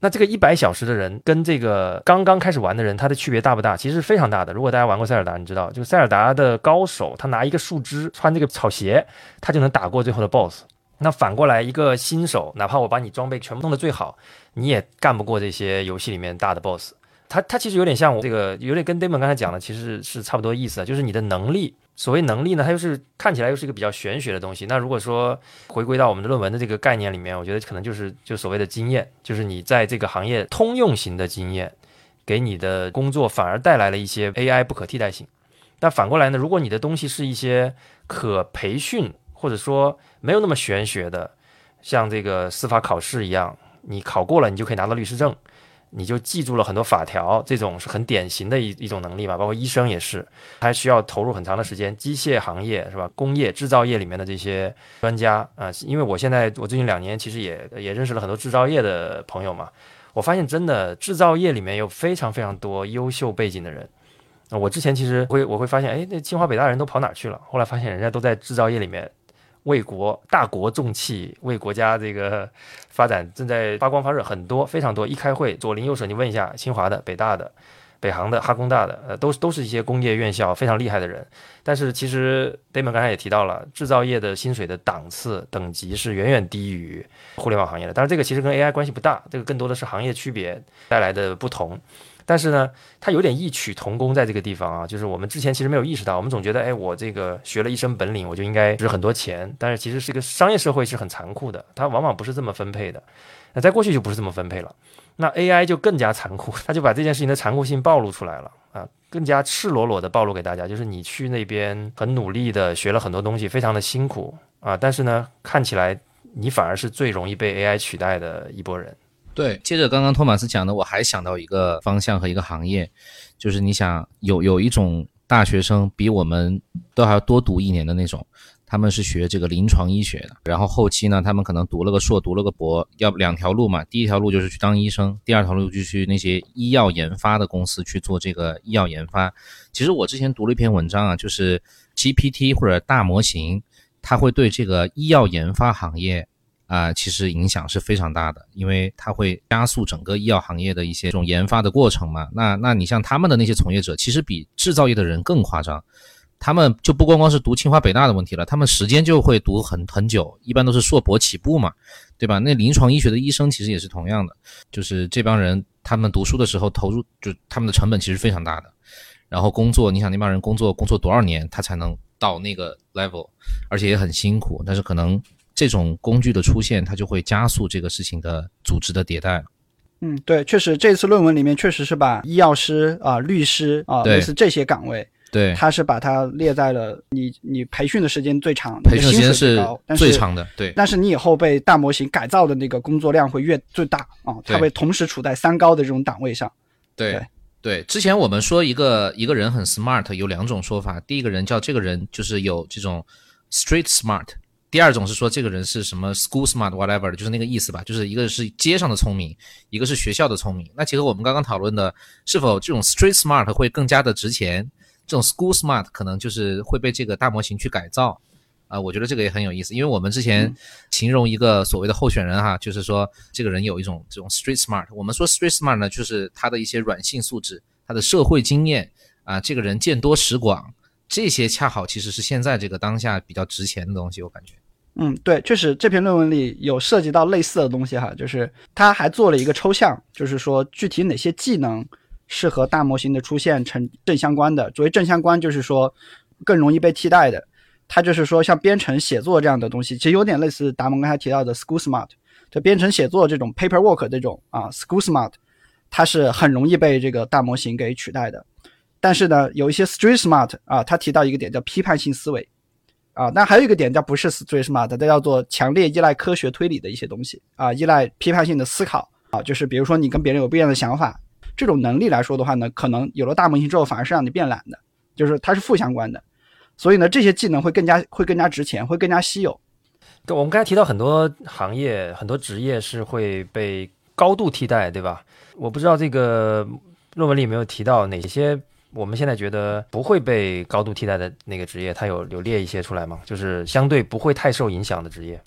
Speaker 1: 那这个一百小时的人跟这个刚刚开始玩的人，他的区别大不大？其实是非常大的。如果大家玩过塞尔达，你知道，就塞尔达的高手，他拿一个树枝，穿这个草鞋，他就能打过最后的 BOSS。那反过来，一个新手，哪怕我把你装备全部弄得最好，你也干不过这些游戏里面大的 BOSS。它它其实有点像我这个，有点跟 Damon 刚才讲的，其实是差不多意思的，就是你的能力。所谓能力呢，它又是看起来又是一个比较玄学的东西。那如果说回归到我们的论文的这个概念里面，我觉得可能就是就所谓的经验，就是你在这个行业通用型的经验，给你的工作反而带来了一些 AI 不可替代性。但反过来呢，如果你的东西是一些可培训或者说没有那么玄学的，像这个司法考试一样，你考过了，你就可以拿到律师证。你就记住了很多法条，这种是很典型的一一种能力嘛，包括医生也是，还需要投入很长的时间。机械行业是吧？工业制造业里面的这些专家啊，因为我现在我最近两年其实也也认识了很多制造业的朋友嘛，我发现真的制造业里面有非常非常多优秀背景的人那我之前其实会我会发现，哎，那清华北大人都跑哪儿去了？后来发现人家都在制造业里面为国大国重器，为国家这个发展正在发光发热，很多非常多。一开会左邻右舍，你问一下，清华的、北大的。北航的、哈工大的，呃，都都是一些工业院校非常厉害的人。但是其实 Damon 刚才也提到了，制造业的薪水的档次等级是远远低于互联网行业的。当然，这个其实跟 AI 关系不大，这个更多的是行业区别带来的不同。但是呢，它有点异曲同工在这个地方啊，就是我们之前其实没有意识到，我们总觉得，哎，我这个学了一身本领，我就应该值很多钱。但是其实是一个商业社会是很残酷的，它往往不是这么分配的。那在过去就不是这么分配了。那 AI 就更加残酷，<laughs> 他就把这件事情的残酷性暴露出来了啊，更加赤裸裸的暴露给大家，就是你去那边很努力的学了很多东西，非常的辛苦啊，但是呢，看起来你反而是最容易被 AI 取代的一波人。
Speaker 2: 对，接着刚刚托马斯讲的，我还想到一个方向和一个行业，就是你想有有一种大学生比我们都还要多读一年的那种。他们是学这个临床医学的，然后后期呢，他们可能读了个硕，读了个博，要两条路嘛。第一条路就是去当医生，第二条路就去那些医药研发的公司去做这个医药研发。其实我之前读了一篇文章啊，就是 GPT 或者大模型，它会对这个医药研发行业啊，其实影响是非常大的，因为它会加速整个医药行业的一些这种研发的过程嘛。那那你像他们的那些从业者，其实比制造业的人更夸张。他们就不光光是读清华北大的问题了，他们时间就会读很很久，一般都是硕博起步嘛，对吧？那临床医学的医生其实也是同样的，就是这帮人他们读书的时候投入，就他们的成本其实非常大的。然后工作，你想那帮人工作工作多少年，他才能到那个 level，而且也很辛苦。但是可能这种工具的出现，它就会加速这个事情的组织的迭代。
Speaker 3: 嗯，对，确实这次论文里面确实是把医药师啊、律师啊，类似这些岗位。
Speaker 2: 对，
Speaker 3: 他是把它列在了你你培训的时间最长，
Speaker 2: 培训时间
Speaker 3: 是
Speaker 2: 最长的，对。
Speaker 3: 但是你以后被大模型改造的那个工作量会越最大啊，它会同时处在三高的这种档位上。
Speaker 2: 对对，之前我们说一个一个人很 smart，有两种说法，第一个人叫这个人就是有这种 street smart，第二种是说这个人是什么 school smart whatever 就是那个意思吧，就是一个是街上的聪明，一个是学校的聪明。那结合我们刚刚讨论的，是否这种 street smart 会更加的值钱？这种 school smart 可能就是会被这个大模型去改造，啊，我觉得这个也很有意思，因为我们之前形容一个所谓的候选人哈，就是说这个人有一种这种 street smart。我们说 street smart 呢，就是他的一些软性素质，他的社会经验啊，这个人见多识广，这些恰好其实是现在这个当下比较值钱的东西，我感觉。
Speaker 3: 嗯，对，确实这篇论文里有涉及到类似的东西哈，就是他还做了一个抽象，就是说具体哪些技能。是和大模型的出现成正相关的。所谓正相关，就是说更容易被替代的。它就是说，像编程写作这样的东西，其实有点类似达蒙刚才提到的 school smart。就编程写作这种 paperwork 这种啊，school smart，它是很容易被这个大模型给取代的。但是呢，有一些 street smart 啊，他提到一个点叫批判性思维啊，但还有一个点叫不是 street smart，它叫做强烈依赖科学推理的一些东西啊，依赖批判性的思考啊，就是比如说你跟别人有不一样的想法。这种能力来说的话呢，可能有了大模型之后，反而是让你变懒的，就是它是负相关的。所以呢，这些技能会更加会更加值钱，会更加稀有。
Speaker 1: 对我们刚才提到很多行业、很多职业是会被高度替代，对吧？我不知道这个论文里有没有提到哪些我们现在觉得不会被高度替代的那个职业，它有有列一些出来吗？就是相对不会太受影响的职业。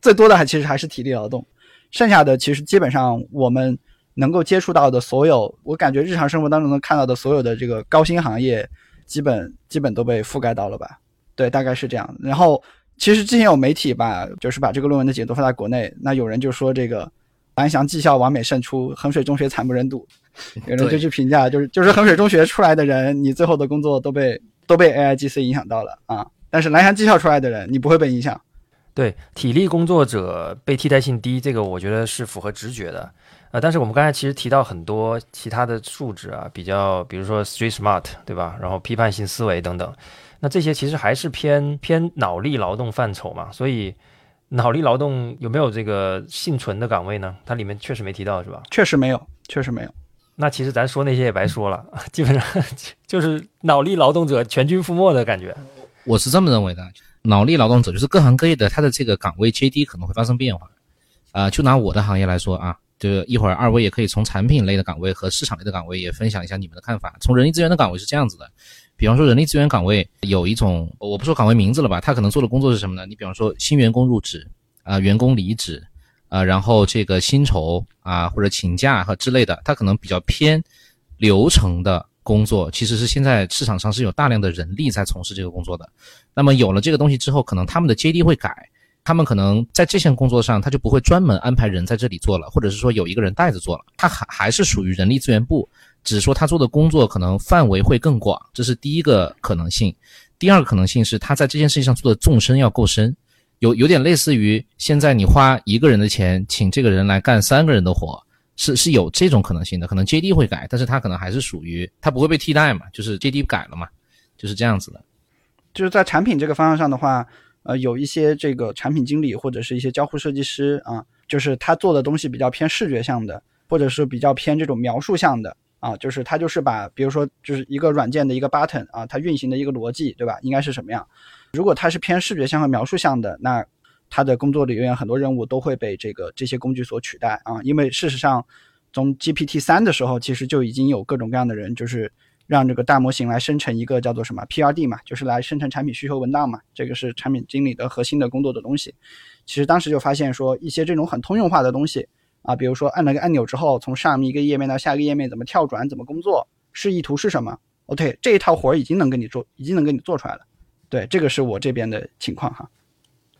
Speaker 3: 最多的还其实还是体力劳动，剩下的其实基本上我们。能够接触到的所有，我感觉日常生活当中能看到的所有的这个高薪行业，基本基本都被覆盖到了吧？对，大概是这样。然后，其实之前有媒体吧，就是把这个论文的解读发在国内，那有人就说这个蓝翔技校完美胜出，衡水中学惨不忍睹。<laughs> 有人就去评价，就是就是衡水中学出来的人，你最后的工作都被 <laughs> 都被 AIGC 影响到了啊。但是蓝翔技校出来的人，你不会被影响。
Speaker 1: 对，体力工作者被替代性低，这个我觉得是符合直觉的。呃，但是我们刚才其实提到很多其他的素质啊，比较，比如说 street smart，对吧？然后批判性思维等等，那这些其实还是偏偏脑力劳动范畴嘛。所以，脑力劳动有没有这个幸存的岗位呢？它里面确实没提到，是吧？
Speaker 3: 确实没有，确实没有。
Speaker 1: 那其实咱说那些也白说了，<laughs> 基本上 <laughs> 就是脑力劳动者全军覆没的感觉。
Speaker 2: 我是这么认为的，脑力劳动者就是各行各业的，他的这个岗位阶梯可能会发生变化。啊，就拿我的行业来说啊。就一会儿二位也可以从产品类的岗位和市场类的岗位也分享一下你们的看法。从人力资源的岗位是这样子的，比方说人力资源岗位有一种，我不说岗位名字了吧，他可能做的工作是什么呢？你比方说新员工入职啊、员工离职啊、然后这个薪酬啊或者请假和之类的，他可能比较偏流程的工作，其实是现在市场上是有大量的人力在从事这个工作的。那么有了这个东西之后，可能他们的 JD 会改。他们可能在这项工作上，他就不会专门安排人在这里做了，或者是说有一个人带着做了，他还还是属于人力资源部，只是说他做的工作可能范围会更广，这是第一个可能性。第二个可能性是他在这件事情上做的纵深要够深，有有点类似于现在你花一个人的钱请这个人来干三个人的活，是是有这种可能性的。可能 JD 会改，但是他可能还是属于他不会被替代嘛，就是 JD 改了嘛，就是这样子的。
Speaker 3: 就是在产品这个方向上的话，呃，有一些这个产品经理或者是一些交互设计师啊，就是他做的东西比较偏视觉向的，或者是比较偏这种描述向的啊，就是他就是把，比如说就是一个软件的一个 button 啊，它运行的一个逻辑，对吧？应该是什么样？如果它是偏视觉向和描述向的，那他的工作里面很多任务都会被这个这些工具所取代啊，因为事实上从 GPT 三的时候，其实就已经有各种各样的人就是。让这个大模型来生成一个叫做什么 PRD 嘛，就是来生成产品需求文档嘛，这个是产品经理的核心的工作的东西。其实当时就发现说，一些这种很通用化的东西啊，比如说按了个按钮之后，从上面一个页面到下一个页面怎么跳转、怎么工作、示意图是什么，OK，这一套活儿已经能给你做，已经能给你做出来了。对，这个是我这边的情况哈。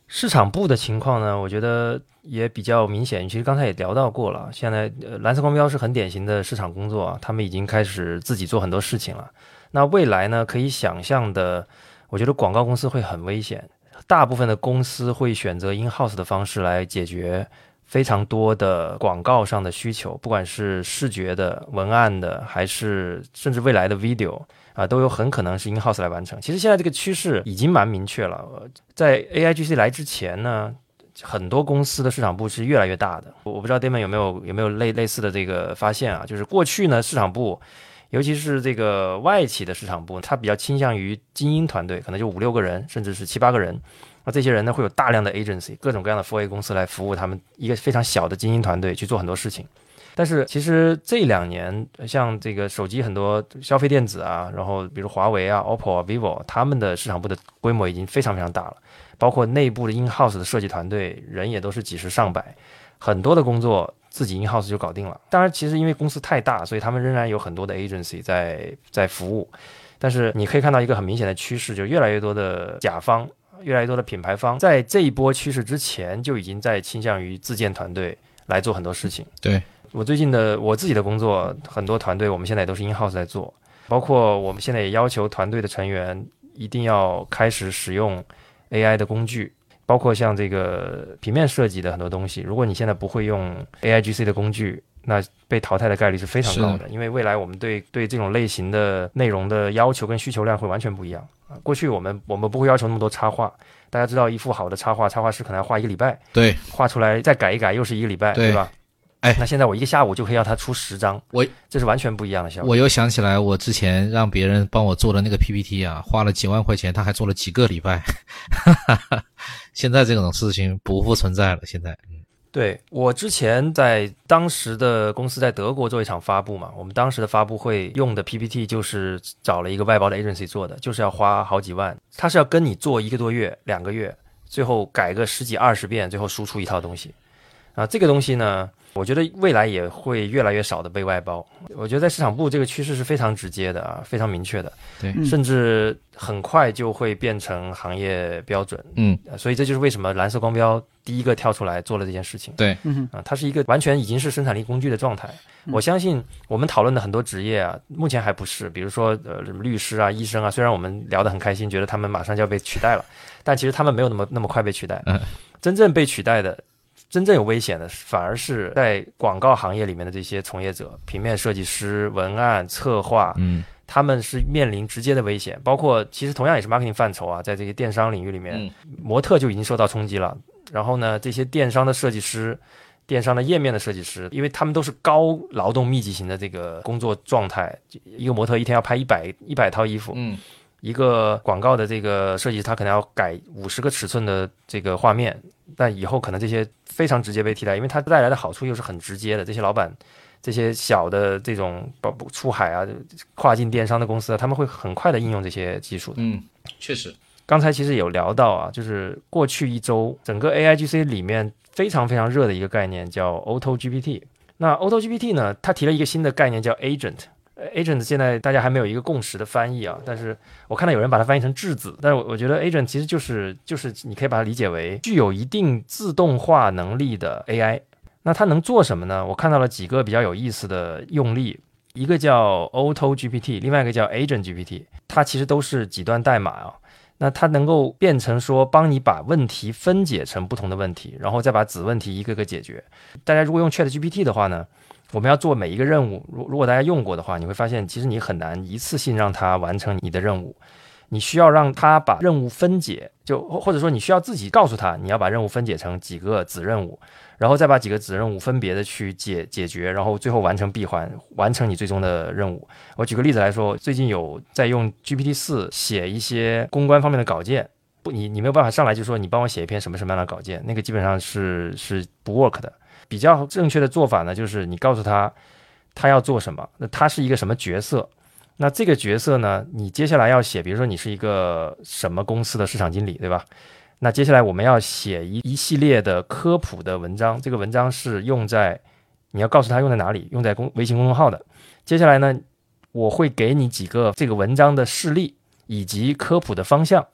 Speaker 1: 市场部的情况呢，我觉得也比较明显。其实刚才也聊到过了，现在蓝色光标是很典型的市场工作，他们已经开始自己做很多事情了。那未来呢，可以想象的，我觉得广告公司会很危险，大部分的公司会选择 in house 的方式来解决非常多的广告上的需求，不管是视觉的、文案的，还是甚至未来的 video。啊，都有很可能是 in house 来完成。其实现在这个趋势已经蛮明确了。在 AIGC 来之前呢，很多公司的市场部是越来越大的。我不知道 Damon 有没有有没有类类似的这个发现啊？就是过去呢，市场部，尤其是这个外企的市场部，它比较倾向于精英团队，可能就五六个人，甚至是七八个人。那这些人呢，会有大量的 agency，各种各样的 4A 公司来服务他们一个非常小的精英团队去做很多事情。但是其实这两年，像这个手机很多消费电子啊，然后比如华为啊、OPPO 啊、vivo，他们的市场部的规模已经非常非常大了，包括内部的 in house 的设计团队，人也都是几十上百，很多的工作自己 in house 就搞定了。当然，其实因为公司太大，所以他们仍然有很多的 agency 在在服务。但是你可以看到一个很明显的趋势，就越来越多的甲方、越来越多的品牌方，在这一波趋势之前就已经在倾向于自建团队来做很多事情。
Speaker 2: 对。
Speaker 1: 我最近的我自己的工作，很多团队我们现在都是 in house 在做，包括我们现在也要求团队的成员一定要开始使用 AI 的工具，包括像这个平面设计的很多东西。如果你现在不会用 AIGC 的工具，那被淘汰的概率是非常高的，因为未来我们对对这种类型的内容的要求跟需求量会完全不一样啊。过去我们我们不会要求那么多插画，大家知道一幅好的插画，插画师可能要画一个礼拜，
Speaker 2: 对，
Speaker 1: 画出来再改一改又是一个礼拜，对吧？
Speaker 2: 哎，
Speaker 1: 那现在我一个下午就可以让他出十张，
Speaker 2: 我
Speaker 1: 这是完全不一样的效果。
Speaker 2: 我又想起来，我之前让别人帮我做的那个 PPT 啊，花了几万块钱，他还做了几个礼拜。<laughs> 现在这种事情不复存在了。现在，嗯，
Speaker 1: 对我之前在当时的公司在德国做一场发布嘛，我们当时的发布会用的 PPT 就是找了一个外包的 agency 做的，就是要花好几万，他是要跟你做一个多月、两个月，最后改个十几二十遍，最后输出一套东西。啊，这个东西呢？我觉得未来也会越来越少的被外包。我觉得在市场部这个趋势是非常直接的啊，非常明确的。
Speaker 2: 对，
Speaker 1: 甚至很快就会变成行业标准。
Speaker 2: 嗯，
Speaker 1: 所以这就是为什么蓝色光标第一个跳出来做了这件事情。
Speaker 2: 对，
Speaker 1: 啊，它是一个完全已经是生产力工具的状态。我相信我们讨论的很多职业啊，目前还不是，比如说呃什么律师啊、医生啊，虽然我们聊得很开心，觉得他们马上就要被取代了，但其实他们没有那么那么快被取代。
Speaker 2: 嗯，
Speaker 1: 真正被取代的。真正有危险的，反而是在广告行业里面的这些从业者，平面设计师、文案策划，
Speaker 2: 嗯，
Speaker 1: 他们是面临直接的危险。包括其实同样也是 marketing 范畴啊，在这个电商领域里面，模特就已经受到冲击了。然后呢，这些电商的设计师、电商的页面的设计师，因为他们都是高劳动密集型的这个工作状态，一个模特一天要拍一百一百套衣服，
Speaker 2: 嗯。
Speaker 1: 一个广告的这个设计，他可能要改五十个尺寸的这个画面，但以后可能这些非常直接被替代，因为它带来的好处又是很直接的。这些老板，这些小的这种包出海啊、跨境电商的公司啊，他们会很快的应用这些技术的。
Speaker 2: 嗯，确实，
Speaker 1: 刚才其实有聊到啊，就是过去一周整个 AIGC 里面非常非常热的一个概念叫 Auto GPT。那 Auto GPT 呢，它提了一个新的概念叫 Agent。Agent 现在大家还没有一个共识的翻译啊，但是我看到有人把它翻译成质子，但是我我觉得 Agent 其实就是就是你可以把它理解为具有一定自动化能力的 AI。那它能做什么呢？我看到了几个比较有意思的用例，一个叫 Auto GPT，另外一个叫 Agent GPT，它其实都是几段代码啊。那它能够变成说，帮你把问题分解成不同的问题，然后再把子问题一个个解决。大家如果用 Chat GPT 的话呢，我们要做每一个任务，如如果大家用过的话，你会发现其实你很难一次性让它完成你的任务，你需要让它把任务分解，就或或者说你需要自己告诉他你要把任务分解成几个子任务，然后再把几个子任务分别的去解解决，然后最后完成闭环，完成你最终的任务。我举个例子来说，最近有在用 GPT 四写一些公关方面的稿件，不，你你没有办法上来就说你帮我写一篇什么什么样的稿件，那个基本上是是不 work 的。比较正确的做法呢，就是你告诉他他要做什么，那他是一个什么角色，那这个角色呢，你接下来要写，比如说你是一个什么公司的市场经理，对吧？那接下来我们要写一一系列的科普的文章，这个文章是用在你要告诉他用在哪里，用在公微信公众号的。接下来呢，我会给你几个这个文章的事例以及科普的方向，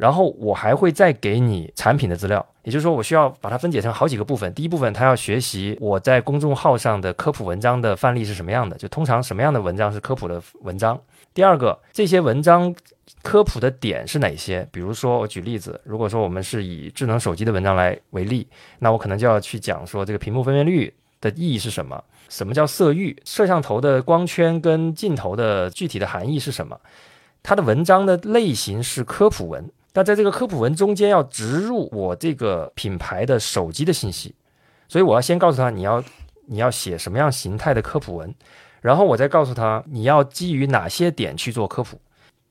Speaker 1: 然后我还会再给你产品的资料。也就是说，我需要把它分解成好几个部分。第一部分，他要学习我在公众号上的科普文章的范例是什么样的，就通常什么样的文章是科普的文章。第二个，这些文章科普的点是哪些？比如说，我举例子，如果说我们是以智能手机的文章来为例，那我可能就要去讲说这个屏幕分辨率的意义是什么，什么叫色域，摄像头的光圈跟镜头的具体的含义是什么。它的文章的类型是科普文。那在这个科普文中间要植入我这个品牌的手机的信息，所以我要先告诉他你要你要写什么样形态的科普文，然后我再告诉他你要基于哪些点去做科普，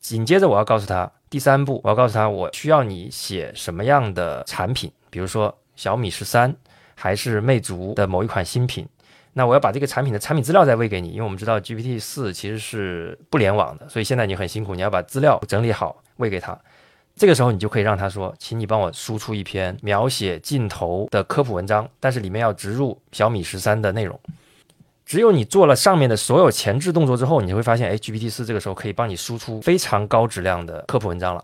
Speaker 1: 紧接着我要告诉他第三步，我要告诉他我需要你写什么样的产品，比如说小米十三还是魅族的某一款新品，那我要把这个产品的产品资料再喂给你，因为我们知道 GPT 四其实是不联网的，所以现在你很辛苦，你要把资料整理好喂给他。这个时候，你就可以让他说：“请你帮我输出一篇描写镜头的科普文章，但是里面要植入小米十三的内容。只有你做了上面的所有前置动作之后，你会发现，哎，GPT 四这个时候可以帮你输出非常高质量的科普文章了。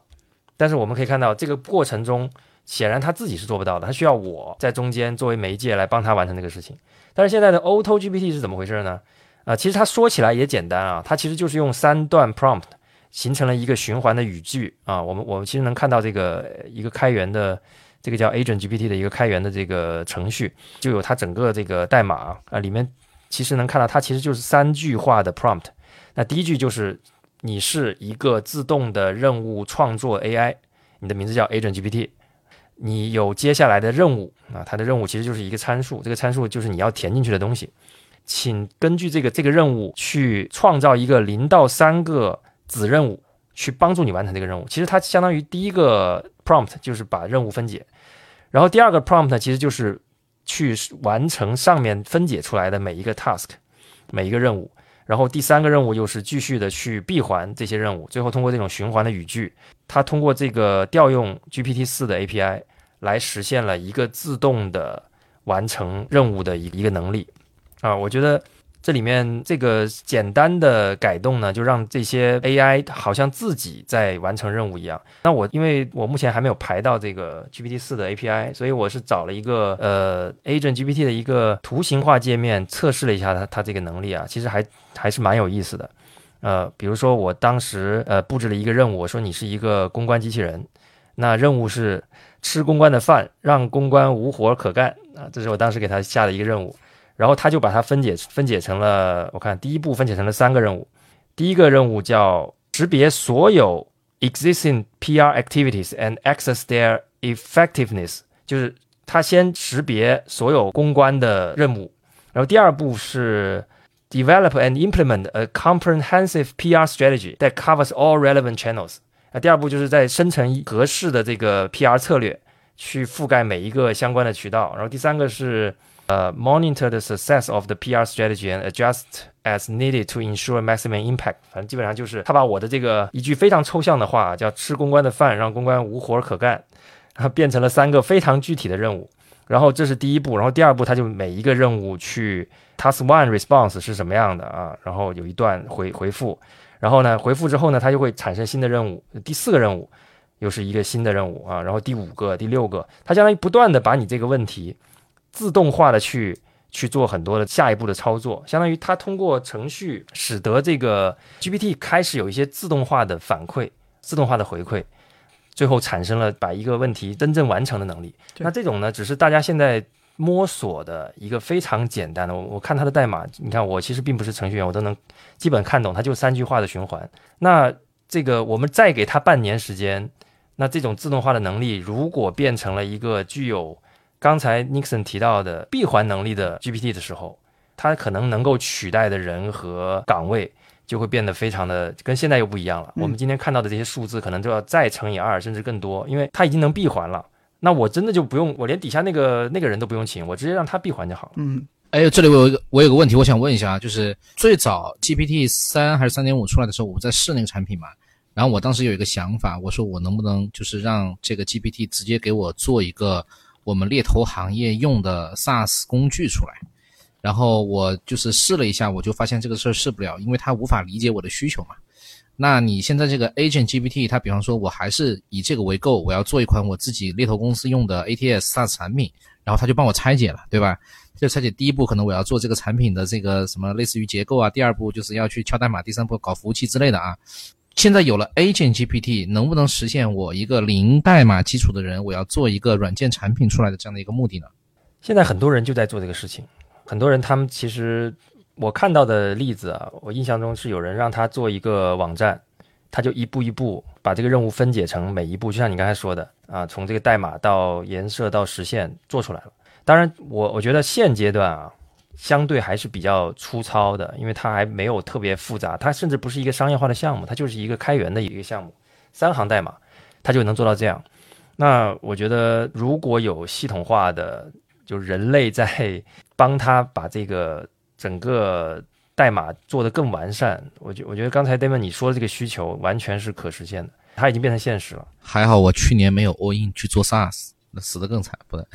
Speaker 1: 但是我们可以看到，这个过程中，显然他自己是做不到的，他需要我在中间作为媒介来帮他完成这个事情。但是现在的 Auto GPT 是怎么回事呢？啊，其实它说起来也简单啊，它其实就是用三段 prompt。形成了一个循环的语句啊，我们我们其实能看到这个一个开源的这个叫 Agent GPT 的一个开源的这个程序，就有它整个这个代码啊，里面其实能看到它其实就是三句话的 prompt。那第一句就是你是一个自动的任务创作 AI，你的名字叫 Agent GPT，你有接下来的任务啊，它的任务其实就是一个参数，这个参数就是你要填进去的东西，请根据这个这个任务去创造一个零到三个。子任务去帮助你完成这个任务，其实它相当于第一个 prompt 就是把任务分解，然后第二个 prompt 其实就是去完成上面分解出来的每一个 task，每一个任务，然后第三个任务又是继续的去闭环这些任务，最后通过这种循环的语句，它通过这个调用 GPT 四的 API 来实现了一个自动的完成任务的一一个能力。啊，我觉得。这里面这个简单的改动呢，就让这些 AI 好像自己在完成任务一样。那我因为我目前还没有排到这个 GPT 四的 API，所以我是找了一个呃 Agent GPT 的一个图形化界面测试了一下它它这个能力啊，其实还还是蛮有意思的。呃，比如说我当时呃布置了一个任务，我说你是一个公关机器人，那任务是吃公关的饭，让公关无活可干啊，这是我当时给他下的一个任务。然后他就把它分解分解成了，我看第一步分解成了三个任务。第一个任务叫识别所有 existing PR activities and access their effectiveness，就是他先识别所有公关的任务。然后第二步是 develop and implement a comprehensive PR strategy that covers all relevant channels。那第二步就是在生成合适的这个 PR 策略，去覆盖每一个相关的渠道。然后第三个是呃，monitor the success of the PR strategy and adjust as needed to ensure maximum impact。反正基本上就是他把我的这个一句非常抽象的话，叫吃公关的饭，让公关无活可干，然后变成了三个非常具体的任务。然后这是第一步，然后第二步他就每一个任务去 task one response 是什么样的啊？然后有一段回回复，然后呢回复之后呢，它就会产生新的任务。第四个任务又是一个新的任务啊，然后第五个、第六个，它相当于不断的把你这个问题自动化的去去做很多的下一步的操作，相当于它通过程序使得这个 GPT 开始有一些自动化的反馈、自动化的回馈。最后产生了把一个问题真正完成的能力。那这种呢，只是大家现在摸索的一个非常简单的。我我看它的代码，你看我其实并不是程序员，我都能基本看懂，它就三句话的循环。那这个我们再给它半年时间，那这种自动化的能力如果变成了一个具有刚才 Nixon 提到的闭环能力的 GPT 的时候，它可能能够取代的人和岗位就会变得非常的跟现在又不一样了。
Speaker 3: 嗯
Speaker 1: 我们今天看到的这些数字可能就要再乘以二，甚至更多，因为它已经能闭环了。那我真的就不用，我连底下那个那个人都不用请，我直接让他闭环就好了。
Speaker 3: 嗯，
Speaker 2: 哎，这里我有一个我有个问题，我想问一下啊，就是最早 GPT 三还是三点五出来的时候，我在试那个产品嘛，然后我当时有一个想法，我说我能不能就是让这个 GPT 直接给我做一个我们猎头行业用的 SaaS 工具出来，然后我就是试了一下，我就发现这个事儿试不了，因为它无法理解我的需求嘛。那你现在这个 Agent GPT，它比方说我还是以这个为构，我要做一款我自己猎头公司用的 ATS SaaS 产品，然后它就帮我拆解了，对吧？这拆解第一步可能我要做这个产品的这个什么类似于结构啊，第二步就是要去敲代码，第三步搞服务器之类的啊。现在有了 Agent GPT，能不能实现我一个零代码基础的人，我要做一个软件产品出来的这样的一个目的呢？
Speaker 1: 现在很多人就在做这个事情，很多人他们其实我看到的例子啊，我印象中是有人让他做一个网站，他就一步一步把这个任务分解成每一步，就像你刚才说的啊，从这个代码到颜色到实现做出来了。当然，我我觉得现阶段啊，相对还是比较粗糙的，因为它还没有特别复杂，它甚至不是一个商业化的项目，它就是一个开源的一个项目，三行代码它就能做到这样。那我觉得如果有系统化的，就人类在帮他把这个整个代码做得更完善，我觉我觉得刚才 Damon 你说的这个需求完全是可实现的，它已经变成现实了。
Speaker 2: 还好我去年没有 all in 去做 SaaS，那死得更惨，不然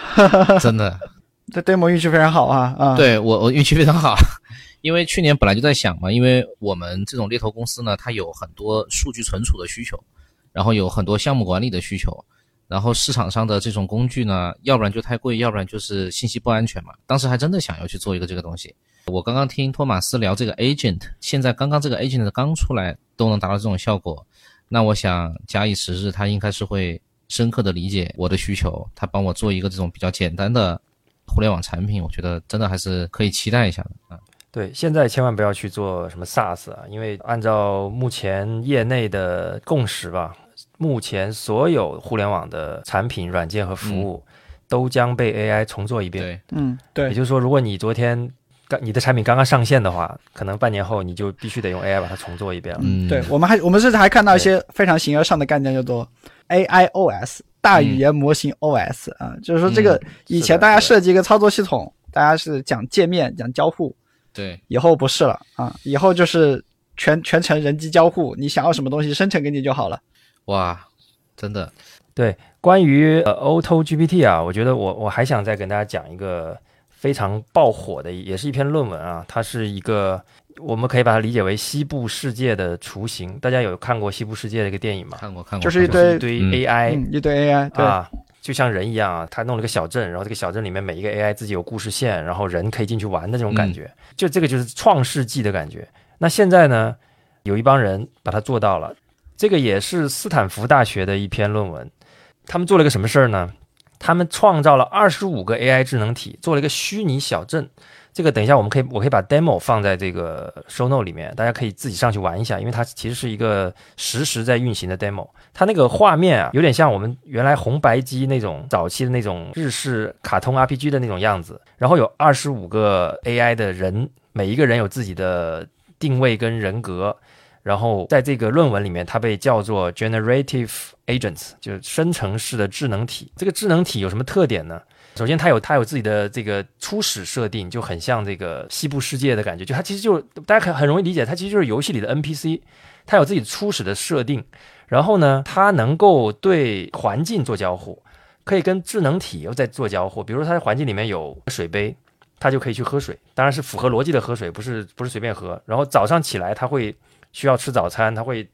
Speaker 2: <laughs> 真的。
Speaker 3: 这 demo 运气非常好啊啊！，
Speaker 2: 对我我运气非常好，因为去年本来就在想嘛，因为我们这种猎头公司呢，它有很多数据存储的需求，然后有很多项目管理的需求，然后市场上的这种工具呢，要不然就太贵，要不然就是信息不安全嘛。当时还真的想要去做一个这个东西。我刚刚听托马斯聊这个 agent，现在刚刚这个 agent 刚出来都能达到这种效果，那我想假以时日，他应该是会深刻的理解我的需求，他帮我做一个这种比较简单的互联网产品，我觉得真的还是可以期待一下的啊。
Speaker 1: 对，现在千万不要去做什么 SaaS 啊，因为按照目前业内的共识吧，目前所有互联网的产品、软件和服务都将被 AI 重做一遍。
Speaker 2: 对，
Speaker 3: 嗯，对
Speaker 1: 也，就是说，如果你昨天刚你的产品刚刚上线的话，可能半年后你就必须得用 AI 把它重做一遍了。
Speaker 2: 嗯，
Speaker 3: 对我们还我们甚至还看到一些非常形而上的概念，叫做 AIOS 大语言模型 OS 啊，就是说这个以前大家设计一个操作系统，大家是讲界面、讲交互，
Speaker 2: 对，
Speaker 3: 以后不是了啊，以后就是全全程人机交互，你想要什么东西生成给你就好了。
Speaker 2: 哇，真的，
Speaker 1: 对，关于呃 Auto GPT 啊，我觉得我我还想再跟大家讲一个非常爆火的，也是一篇论文啊，它是一个我们可以把它理解为西部世界的雏形。大家有看过西部世界的一个电影吗？
Speaker 2: 看过看过，
Speaker 3: 就是一堆
Speaker 1: 一堆
Speaker 2: 嗯
Speaker 1: AI、
Speaker 3: 嗯，一堆 AI，对，
Speaker 1: 啊，就像人一样啊，他弄了个小镇，然后这个小镇里面每一个 AI 自己有故事线，然后人可以进去玩的这种感觉，就这个就是创世纪的感觉。那现在呢，有一帮人把它做到了，这个也是斯坦福大学的一篇论文，他们做了个什么事儿呢？他们创造了二十五个 AI 智能体，做了一个虚拟小镇。这个等一下我们可以，我可以把 demo 放在这个 show note 里面，大家可以自己上去玩一下，因为它其实是一个实时在运行的 demo。它那个画面啊，有点像我们原来红白机那种早期的那种日式卡通 RPG 的那种样子。然后有二十五个 AI 的人，每一个人有自己的定位跟人格，然后在这个论文里面，它被叫做 generative agents，就是生成式的智能体。这个智能体有什么特点呢？首先，它有它有自己的这个初始设定，就很像这个西部世界的感觉。就它其实就大家很很容易理解，它其实就是游戏里的 NPC，它有自己初始的设定。然后呢，它能够对环境做交互，可以跟智能体又在做交互。比如说，它的环境里面有水杯，它就可以去喝水，当然是符合逻辑的喝水，不是不是随便喝。然后早上起来，它会需要吃早餐，它会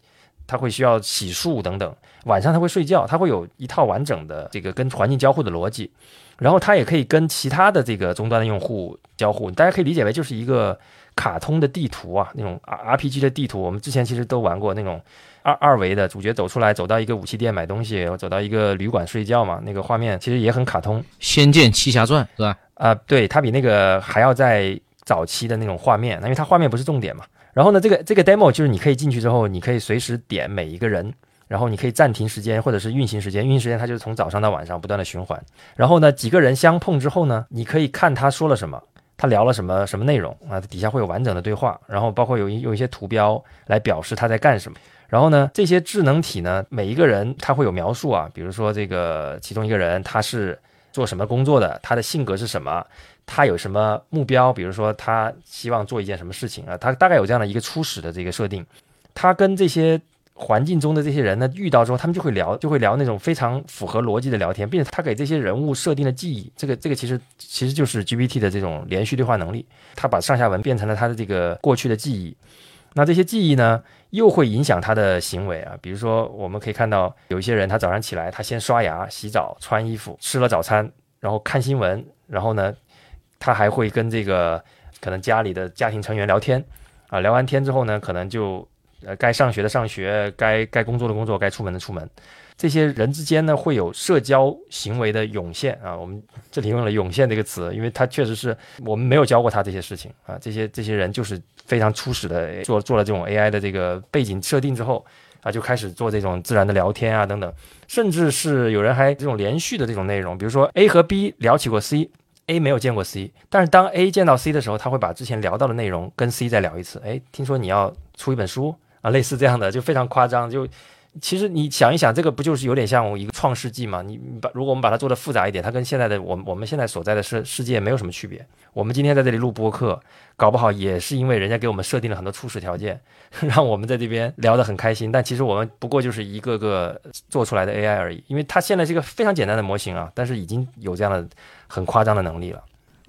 Speaker 1: 它会需要洗漱等等。晚上它会睡觉，它会有一套完整的这个跟环境交互的逻辑。然后它也可以跟其他的这个终端的用户交互，大家可以理解为就是一个卡通的地图啊，那种 R R P G 的地图。我们之前其实都玩过那种二二维的，主角走出来走到一个武器店买东西，然后走到一个旅馆睡觉嘛，那个画面其实也很卡通。
Speaker 2: 《仙剑奇侠传》是吧？
Speaker 1: 啊，对，它比那个还要在早期的那种画面，因为它画面不是重点嘛。然后呢，这个这个 demo 就是你可以进去之后，你可以随时点每一个人。然后你可以暂停时间，或者是运行时间。运行时间它就是从早上到晚上不断的循环。然后呢，几个人相碰之后呢，你可以看他说了什么，他聊了什么什么内容啊，底下会有完整的对话。然后包括有有一些图标来表示他在干什么。然后呢，这些智能体呢，每一个人他会有描述啊，比如说这个其中一个人他是做什么工作的，他的性格是什么，他有什么目标，比如说他希望做一件什么事情啊，他大概有这样的一个初始的这个设定。他跟这些。环境中的这些人呢，遇到之后，他们就会聊，就会聊那种非常符合逻辑的聊天，并且他给这些人物设定了记忆，这个这个其实其实就是 GPT 的这种连续对话能力，他把上下文变成了他的这个过去的记忆，那这些记忆呢，又会影响他的行为啊，比如说我们可以看到有一些人，他早上起来，他先刷牙、洗澡、穿衣服，吃了早餐，然后看新闻，然后呢，他还会跟这个可能家里的家庭成员聊天啊，聊完天之后呢，可能就。呃，该上学的上学，该该工作的工作，该出门的出门。这些人之间呢，会有社交行为的涌现啊。我们这里用了“涌现”这个词，因为它确实是我们没有教过他这些事情啊。这些这些人就是非常初始的做做了这种 AI 的这个背景设定之后啊，就开始做这种自然的聊天啊等等，甚至是有人还这种连续的这种内容，比如说 A 和 B 聊起过 C，A 没有见过 C，但是当 A 见到 C 的时候，他会把之前聊到的内容跟 C 再聊一次。哎，听说你要出一本书。啊，类似这样的就非常夸张，就其实你想一想，这个不就是有点像一个创世纪嘛？你把如果我们把它做的复杂一点，它跟现在的我们我们现在所在的世世界没有什么区别。我们今天在这里录播客，搞不好也是因为人家给我们设定了很多初始条件，<laughs> 让我们在这边聊得很开心。但其实我们不过就是一个个做出来的 AI 而已，因为它现在是一个非常简单的模型啊，但是已经有这样的很夸张的能力了。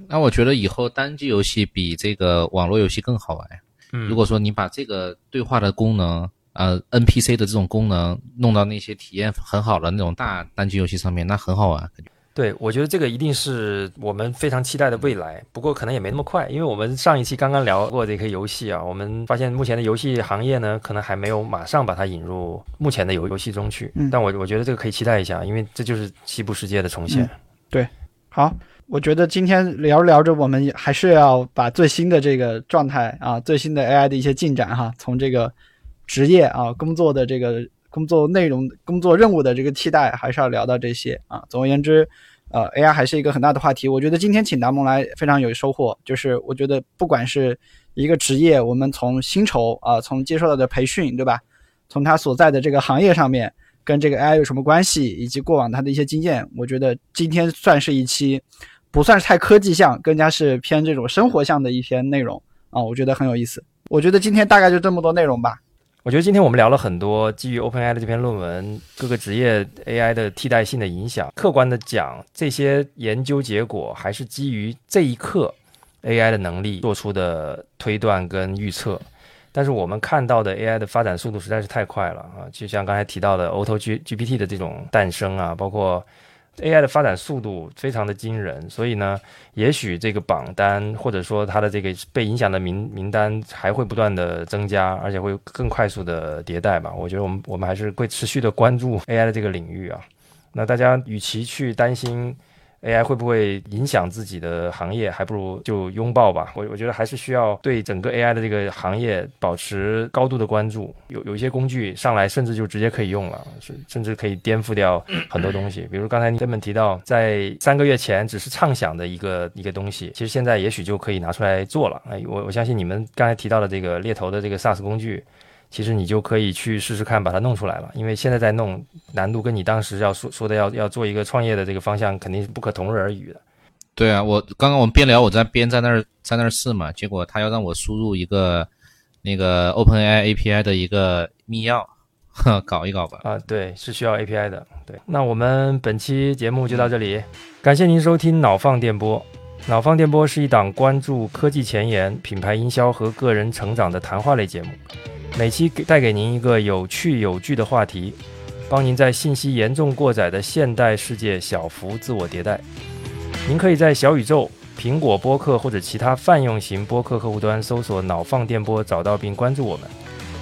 Speaker 2: 那我觉得以后单机游戏比这个网络游戏更好玩。如果说你把这个对话的功能，呃，NPC 的这种功能弄到那些体验很好的那种大单机游戏上面，那很好玩。
Speaker 1: 对，我觉得这个一定是我们非常期待的未来。不过可能也没那么快，因为我们上一期刚刚聊过这个游戏啊，我们发现目前的游戏行业呢，可能还没有马上把它引入目前的游游戏中去。但我我觉得这个可以期待一下，因为这就是西部世界的重现。
Speaker 3: 对，好。我觉得今天聊着聊着，我们还是要把最新的这个状态啊，最新的 AI 的一些进展哈，从这个职业啊工作的这个工作内容、工作任务的这个替代，还是要聊到这些啊。总而言之，呃，AI 还是一个很大的话题。我觉得今天请达蒙来非常有收获，就是我觉得不管是一个职业，我们从薪酬啊，从接受到的培训，对吧？从他所在的这个行业上面跟这个 AI 有什么关系，以及过往他的一些经验，我觉得今天算是一期。不算是太科技向，更加是偏这种生活向的一篇内容啊，我觉得很有意思。我觉得今天大概就这么多内容吧。
Speaker 1: 我觉得今天我们聊了很多基于 OpenAI 的这篇论文，各个职业 AI 的替代性的影响。客观的讲，这些研究结果还是基于这一刻 AI 的能力做出的推断跟预测。但是我们看到的 AI 的发展速度实在是太快了啊！就像刚才提到的 Auto G GPT 的这种诞生啊，包括。AI 的发展速度非常的惊人，所以呢，也许这个榜单或者说它的这个被影响的名名单还会不断的增加，而且会更快速的迭代吧。我觉得我们我们还是会持续的关注 AI 的这个领域啊。那大家与其去担心。AI 会不会影响自己的行业？还不如就拥抱吧。我我觉得还是需要对整个 AI 的这个行业保持高度的关注。有有一些工具上来，甚至就直接可以用了，甚甚至可以颠覆掉很多东西。<clears throat> 比如刚才你根本提到，在三个月前只是畅想的一个一个东西，其实现在也许就可以拿出来做了。哎，我我相信你们刚才提到的这个猎头的这个 SaaS 工具，其实你就可以去试试看把它弄出来了。因为现在在弄，难度跟你当时要说说的要要做一个创业的这个方向肯定是不可同日而语的。
Speaker 2: 对啊，我刚刚我们边聊，我在边在那儿在那儿试嘛，结果他要让我输入一个那个 OpenAI API 的一个密钥，<laughs> 搞一搞吧。
Speaker 1: 啊，对，是需要 API 的。对，那我们本期节目就到这里，感谢您收听脑放电波。脑放电波是一档关注科技前沿、品牌营销和个人成长的谈话类节目，每期给带给您一个有趣有据的话题，帮您在信息严重过载的现代世界小幅自我迭代。您可以在小宇宙、苹果播客或者其他泛用型播客客户端搜索“脑放电波”，找到并关注我们。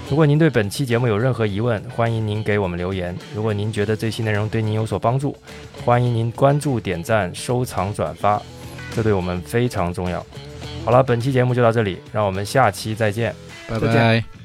Speaker 1: 如果您对本期节目有任何疑问，欢迎您给我们留言。如果您觉得这期内容对您有所帮助，欢迎您关注、点赞、收藏、转发，这对我们非常重要。好了，本期节目就到这里，让我们下期再见。
Speaker 2: 拜拜。